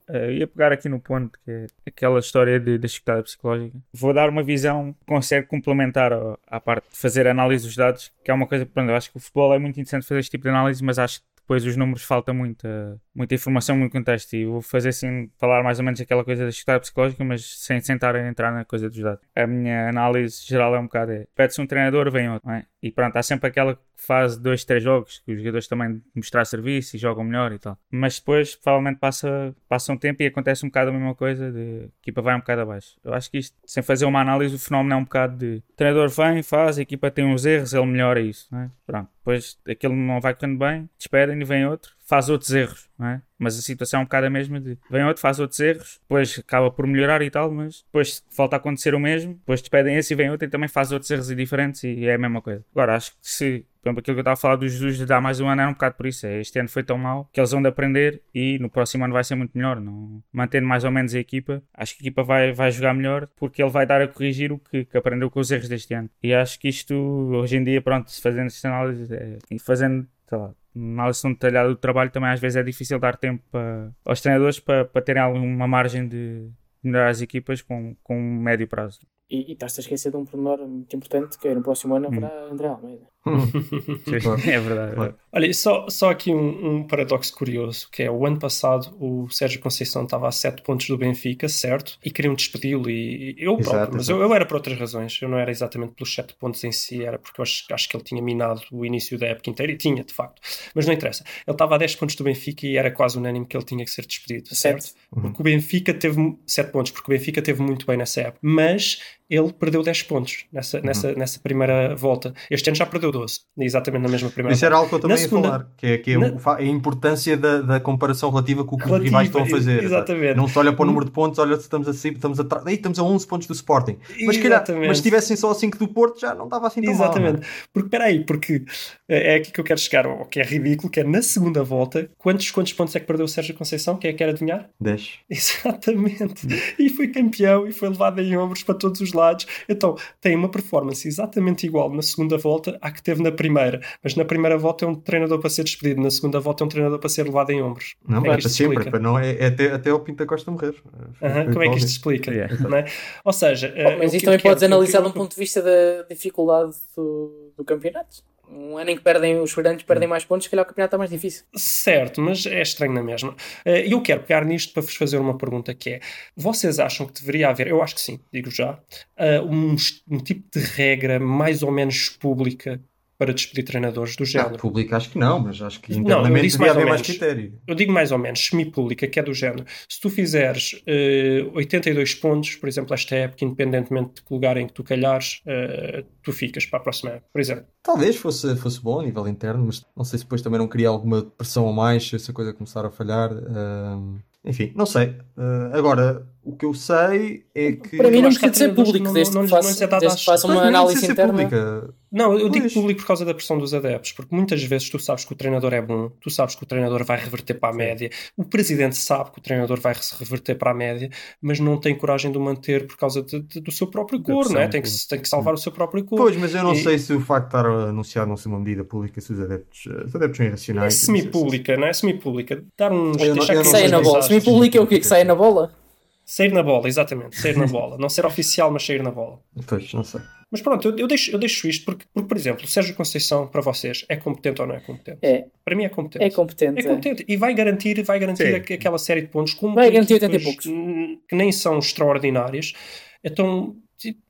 Uh, ia pegar aqui no ponto que é aquela história de, da chicotada psicológica. Vou dar uma visão que consegue complementar à parte de fazer análise dos dados, que é uma coisa, pronto, eu acho que o futebol é muito interessante fazer este tipo de análise, mas acho que depois os números falta muita, muita informação, muito contexto. E vou fazer assim, falar mais ou menos aquela coisa da chicotada psicológica, mas sem sentar a entrar na coisa dos dados. A minha análise geral é um bocado: é, pede-se um treinador, vem outro, é? E pronto, há sempre aquela que faz dois, três jogos que os jogadores também mostrar serviço e jogam melhor e tal. Mas depois, provavelmente, passa, passa um tempo e acontece um bocado a mesma coisa, de a equipa vai um bocado abaixo. Eu acho que isto, sem fazer uma análise, o fenómeno é um bocado de o treinador vem, faz, a equipa tem uns erros, ele melhora isso, não é? Pronto. Depois aquilo não vai ficando bem, despedem e vem outro, faz outros erros, não é? Mas a situação é um bocado a mesma de vem outro, faz outros erros, depois acaba por melhorar e tal, mas depois volta a acontecer o mesmo, depois despedem esse e vem outro e também faz outros erros diferentes e é a mesma coisa. Agora, acho que se por exemplo, aquilo que eu estava a falar dos Jesus de dar mais um ano era um bocado por isso. É, este ano foi tão mal que eles vão de aprender e no próximo ano vai ser muito melhor. Não, mantendo mais ou menos a equipa, acho que a equipa vai, vai jogar melhor porque ele vai dar a corrigir o que, que aprendeu com os erros deste ano. E acho que isto, hoje em dia, pronto, fazendo esta análise é, e fazendo, sei lá, análise tão detalhada do trabalho, também às vezes é difícil dar tempo para, aos treinadores para, para terem alguma margem de melhorar as equipas com, com um médio prazo. E, e estás a esquecer de um pormenor muito importante que é no próximo ano haverá hum. André Almeida. É verdade. Olha, só, só aqui um, um, paradoxo curioso, que é o ano passado o Sérgio Conceição estava a 7 pontos do Benfica, certo? E queriam despedi-lo e, eu exato, próprio, mas eu, eu, era por outras razões, eu não era exatamente pelos 7 pontos em si, era porque eu acho, acho, que ele tinha minado o início da época inteira e tinha, de facto. Mas não interessa. Ele estava a 10 pontos do Benfica e era quase unânime que ele tinha que ser despedido, certo? Uhum. Porque o Benfica teve 7 pontos, porque o Benfica teve muito bem nessa época, mas ele perdeu 10 pontos nessa, uhum. nessa, nessa primeira volta. Este ano já perdeu 12, exatamente na mesma primeira Isso era algo que eu também na ia segunda, falar, que é, que é na... a importância da, da comparação relativa com o que relativa, os rivais estão a fazer. Exatamente. Não se olha para o número de pontos, olha se estamos a, estamos a, Ei, estamos a 11 pontos do Sporting. Mas, calhar, mas se tivessem só 5 do Porto, já não estava assim tão Exatamente. mal. É? Porque, espera aí, porque é, é aqui que eu quero chegar, o que é ridículo, que é na segunda volta, quantos, quantos pontos é que perdeu o Sérgio Conceição? Quem é que quer adivinhar? 10. Exatamente. e foi campeão e foi levado em ombros para todos os lados. Então, tem uma performance exatamente igual na segunda volta à que teve na primeira. Mas na primeira volta é um treinador para ser despedido, na segunda volta é um treinador para ser levado em ombros. Não, é, é para sempre, para não, é, é, até, até o Pinta Costa morrer. como é que isto explica? Yeah. É? Ou seja, oh, mas isto também podes analisar de um ponto de vista da dificuldade do, do campeonato um ano em que perdem, os feirantes perdem mais pontos, se calhar o campeonato está mais difícil. Certo, mas é estranho na mesma. Eh, eu quero pegar nisto para vos fazer uma pergunta que é: vocês acham que deveria haver, eu acho que sim, digo já, eh, um, um tipo de regra mais ou menos pública para despedir treinadores do género. Ah, pública acho que não, mas acho que internamente não, devia haver mais critério. Eu digo mais ou menos, semi-pública, que é do género. Se tu fizeres uh, eh, 82 pontos, por exemplo, esta época, independentemente de que lugar em que tu calhares, uh, tu ficas para a próxima época, por exemplo. Talvez fosse, fosse bom a nível interno, mas não sei se depois também não cria alguma pressão a mais se essa coisa começar a falhar. Uh... Enfim, não sei. Agora, o que eu sei é que. Para mim não precisa de ser público, desde que faça uma análise interna. Pública. Não, eu digo público por causa da pressão dos adeptos, porque muitas vezes tu sabes que o treinador é bom, tu sabes que o treinador vai reverter para a média, o presidente sabe que o treinador vai reverter para a média, mas não tem coragem de o manter por causa de, de, do seu próprio cor, não é? Tem que, tem que salvar o seu próprio cor. Pois, mas eu não e... sei se o facto de estar anunciado não ser uma medida pública, se os adeptos, os adeptos são irracionais. É semi-pública, não é? Semi-pública. Dar uns. Eu não, eu que saia na bola. Semi-pública é o quê? Que saia na bola? Sair na bola, exatamente. Sair na bola. Não ser oficial, mas sair na bola. Pois, não sei. Mas pronto, eu, eu, deixo, eu deixo isto porque, porque, por exemplo, o Sérgio Conceição, para vocês, é competente ou não é competente? É. Para mim é competente. É competente. É competente. É. E vai garantir, vai garantir aquela série de pontos como vai garantir 80 e poucos. que nem são extraordinários. Então,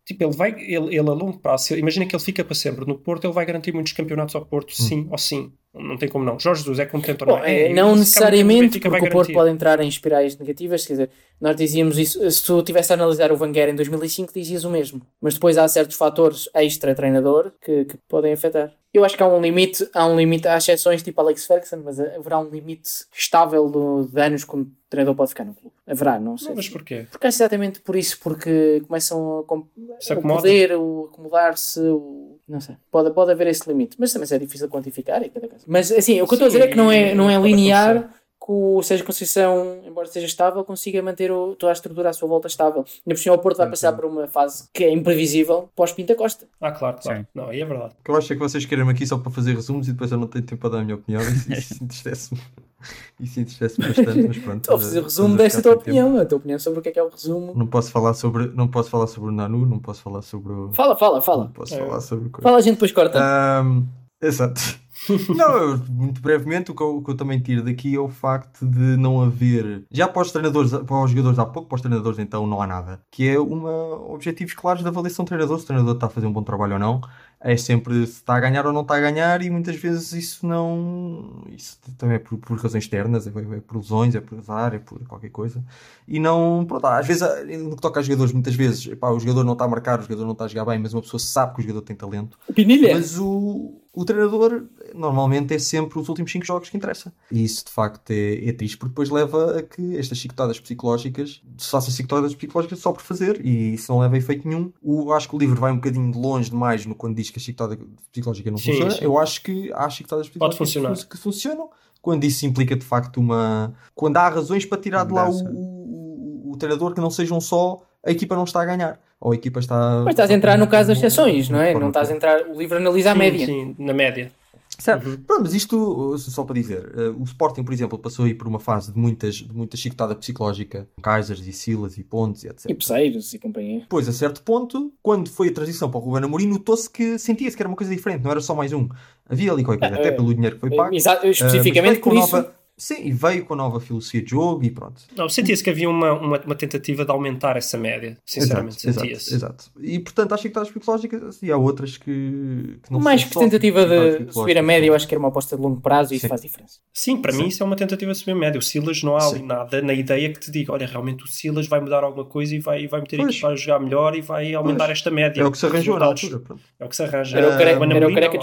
tipo, ele vai, ele, ele a longo prazo, imagina que ele fica para sempre no Porto, ele vai garantir muitos campeonatos ao Porto, sim hum. ou sim. Não tem como não. Jorge Jesus é competente ou não? É, é, não necessariamente, porque o Porto pode entrar em espirais negativas. Quer dizer, nós dizíamos isso. Se tu tivesse a analisar o Wenger em 2005, dizias o mesmo. Mas depois há certos fatores extra-treinador que, que podem afetar. Eu acho que há um limite, há um limite, há exceções tipo Alex Ferguson, mas haverá um limite estável do, de anos que um treinador pode ficar no clube. Haverá, não sei. Não, mas porquê? Porque é exatamente por isso, porque começam a, o poder, o acomodar-se, o, não sei. Pode, pode haver esse limite, mas também é difícil quantificar. cada caso. Mas assim, o que Sim, eu estou a dizer é que não é, não é linear que o Sérgio Conceição, embora esteja estável, consiga manter o, toda a estrutura à sua volta estável. Ainda por o Porto vai passar por uma fase que é imprevisível pós-Pinta Costa. Ah, claro, claro. Sim. Não, aí é verdade. O que eu acho é que vocês querem aqui só para fazer resumos e depois eu não tenho tempo para dar a minha opinião. Isso, isso entristece-me. Isso entristece-me bastante, mas pronto. Estou a fazer resumo desta tua opinião, tempo. a tua opinião sobre o que é que é o resumo. Não posso falar sobre, não posso falar sobre o Nanu, não posso falar sobre o... Fala, fala, fala. Não posso é. falar sobre... Fala, a gente depois corta. Um, exato. não, muito brevemente, o que, eu, o que, eu, também tiro daqui é o facto de não haver. Já para os treinadores, para os jogadores há pouco, para os treinadores então não há nada. Que é uma objetivos claros de avaliação do treinador, se o treinador está a fazer um bom trabalho ou não é sempre se está a ganhar ou não está a ganhar e muitas vezes isso não isso também é por, por razões externas é, é, por lesões, é por azar, é por qualquer coisa e não, pronto, às vezes no que toca a jogadores, muitas vezes epá, o jogador não está a marcar, o jogador não está a jogar bem mas uma pessoa sabe que o jogador tem talento Pinilha. mas o, o treinador normalmente é sempre os últimos 5 jogos que interessa e isso de facto é, é triste porque depois leva a que estas chicotadas psicológicas se façam chicotadas psicológicas só por fazer e isso não leva a efeito nenhum o, acho que o livro vai um bocadinho de longe demais no quando diz que a chicotada psicológica não sim, funciona. Sim. Eu acho que há chicotadas psicológicas que funcionam quando isso implica de facto uma. Quando há razões para tirar de lá o, o, o, treinador que não sejam só a equipa não está a ganhar. Ou a equipa está. Mas estás a entrar no caso das exceções, não é? Não estás a entrar. O livro analisa a média. Sim, na média. Certo. Uhum. Pronto, mas isto, só para dizer, uh, o Sporting, por exemplo, passou aí por uma fase de muitas, de muita chicotada psicológica, Kaisers e Silas e Pontes e etc. E Peseiros e companhia. Pois, a certo ponto, quando foi a transição para o Ruben Amorim, notou-se que sentia-se que era uma coisa diferente, não era só mais um. Havia ali qualquer coisa, uh, até pelo dinheiro que foi pago. Exato, especificamente uh, por isso. Nova Sim, e veio com a nova filosofia de jogo e pronto. Não, sentia-se que havia uma, uma, uma, tentativa de aumentar essa média, sinceramente, sentia-se. Exato, E portanto, acho que está psicológicas e há outras que, que não Mais que tentativa de subir a média, eu acho que era uma aposta de longo prazo e isso faz diferença. Sim, para Sim. mim isso é uma tentativa de subir a média. O Silas não há ali nada na ideia que te diga, olha, realmente o Silas vai mudar alguma coisa e vai, vai meter a equipa a jogar melhor e vai aumentar pois. esta média. É o que se arranjou na altura. Pronto. É o que se arranja. Era o careca, era o careca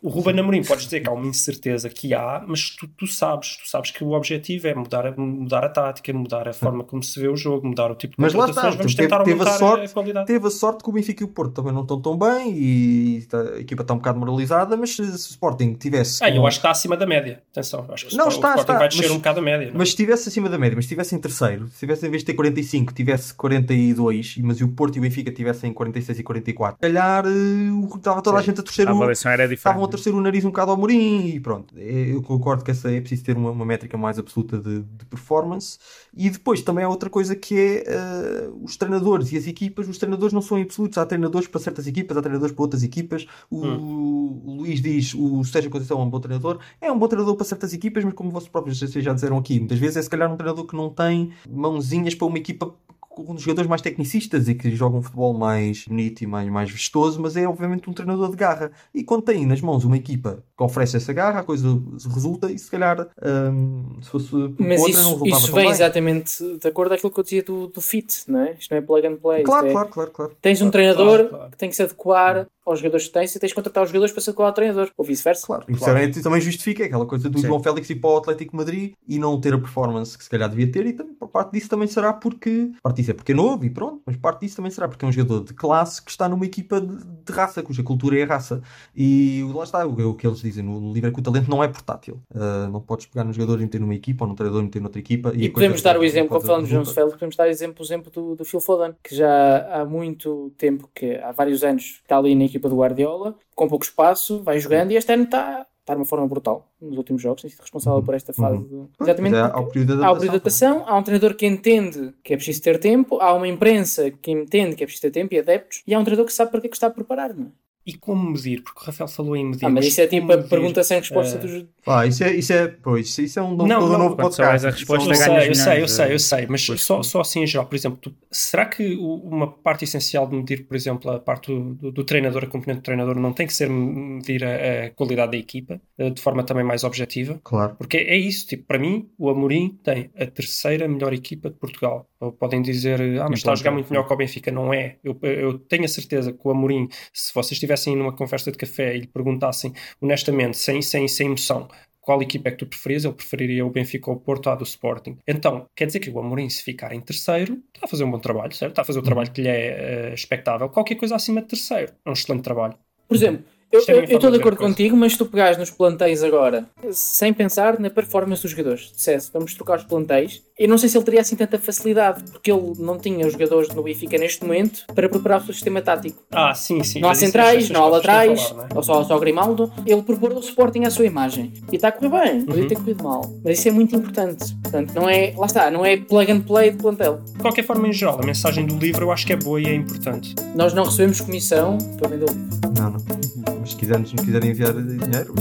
O Ruben Amorim, podes dizer que há uma incerteza que há, mas tu, tu sabes, tu sabes que o objetivo é mudar a, mudar a tática, mudar a forma como se vê o jogo, mudar o tipo de Mas lá está, vamos teve, tentar teve a, sorte, a qualidade. Teve a sorte que o Benfica e o Porto também não estão tão bem e a equipa está um bocado moralizada, mas se o Sporting tivesse... Ah, eu acho que está acima da média, atenção, acho que não, o está, Sporting está, vai descer mas, um bocado a média. Não? É? Mas se estivesse acima da média, mas se estivesse em terceiro, se tivesse em vez de ter 45, tivesse 42, mas o Porto e o Benfica tivessem 46 e 44, calhar uh, estava toda Sim. a gente a torcer a o... era diferente. Estavam a torcer o nariz um bocado ao Mourinho e pronto. Eu concordo que essa é preciso ter uma, uma métrica mais absoluta de, de performance. E depois também há outra coisa que é uh, os treinadores e as equipas. Os treinadores não são absolutos. Há treinadores para certas equipas, há treinadores para outras equipas. O, hum. o Luís diz: o Sérgio Conceição é um bom treinador. É um bom treinador para certas equipas, mas como vocês próprios já disseram aqui, muitas vezes é se calhar um treinador que não tem mãozinhas para uma equipa com jogadores mais tecnicistas e que jogam um futebol mais bonito e mais, mais vistoso, mas é obviamente um treinador de garra. E quando tem nas mãos uma equipa que oferece essa garra, a coisa resulta e se calhar um, se fosse mas outra isso, não isso vem exatamente de acordo com aquilo que eu dizia do, do fit, não é? Isto não é plug and play. Claro, é, claro, claro, claro. Tens claro, um treinador claro, claro. que tem que se adequar aos jogadores que tens e tens de contratar os jogadores para ser qual o treinador, ou vice-versa. Claro, e claro. Isso também justifica aquela coisa do Sim. João Félix ir para o Atlético Madrid e não ter a performance que se calhar devia ter, e também, parte disso também será porque parte disso é porque é novo e pronto, mas parte disso também será porque é um jogador de classe que está numa equipa de, de raça, cuja cultura é a raça. E lá está, o, o que eles dizem no livro é que o talento não é portátil. Uh, não podes pegar no jogador e meter numa equipa, ou no treinador e meter noutra equipa. E, e podemos dar o exemplo, como falamos de João Félix, podemos dar exemplo, exemplo do, do Phil Foden, que já há muito tempo, que há vários anos, está ali na equipa do Guardiola, com pouco espaço, vai jogando e este ano está está de uma forma brutal nos últimos jogos, tem sido responsável uhum. por esta fase. Uhum. De... Exatamente. Há, há o período de adaptação. Há o período de adaptação, há um treinador que entende que é preciso ter tempo, há uma imprensa que entende que é preciso ter tempo e adeptos, e há um treinador que sabe para que, é que está a preparar, não é? E como medir? Porque o Rafael falou em medir. Ah, mas, isso é tipo a pergunta sem resposta uh... dos. Ah, isso é, isso é, pois, isso é um novo, não, não, novo podcast. A resposta eu, sei, eu sei, eu sei, eu sei, mas só, só assim em geral. Por exemplo, tu, será que uma parte essencial de medir, por exemplo, a parte do, do, do treinador, a componente do treinador, não tem que ser medir a, a, qualidade da equipa eh, de forma também mais objetiva? Claro. Porque é isso, tipo, para mim, o Amorim tem a terceira melhor equipa de Portugal. Ou podem dizer, ah, mas está a jogar muito melhor que o Benfica. Não é. Eu, eu tenho a certeza que o Amorim, se vocês estivessem numa conversa de café e lhe perguntassem honestamente, sem, sem, sem emoção, qual equipa é que tu preferias, ele preferiria o Benfica ou o Porto à do Sporting. Então, quer dizer que o Amorim, se ficar em terceiro, está a fazer um bom trabalho, certo? Está a fazer o trabalho que lhe é uh, expectável. Qualquer coisa acima de terceiro é um excelente trabalho. Por exemplo, eu estou de acordo contigo, mas se tu pegares nos plantéis agora, sem pensar na performance dos jogadores, dissesse, vamos trocar os plantéis, eu não sei se ele teria assim tanta facilidade, porque ele não tinha os jogadores no Benfica neste momento para preparar o seu sistema tático. Ah, sim, sim. Não há centrais, não há laterais, falar, é? ou só, só o Grimaldo. Ele preparou o Sporting à sua imagem. E está a correr bem, podia uhum. ter corrido mal. Mas isso é muito importante. Portanto, não é, lá está, não é plug and play de plantel. De qualquer forma, em geral, a mensagem do livro eu acho que é boa e é importante. Nós não recebemos comissão para vender o livro. Não, não. Mas se quiserem, nos quiserem enviar dinheiro,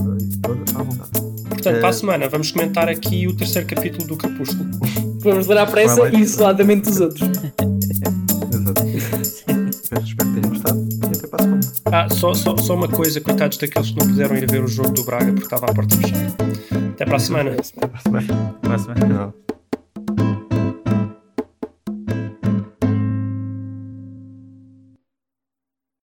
à vontade. Portanto, é... para a semana vamos comentar aqui o terceiro capítulo do Crepúsculo. Vamos ler à pressa e isoladamente dos outros. Exato. Espero que tenham gostado e até para a semana. Ah, só, só, só uma coisa, coitados daqueles que não puderam ir ver o jogo do Braga porque estava à porta fechada. Até para a semana. Até para a semana. Para a semana.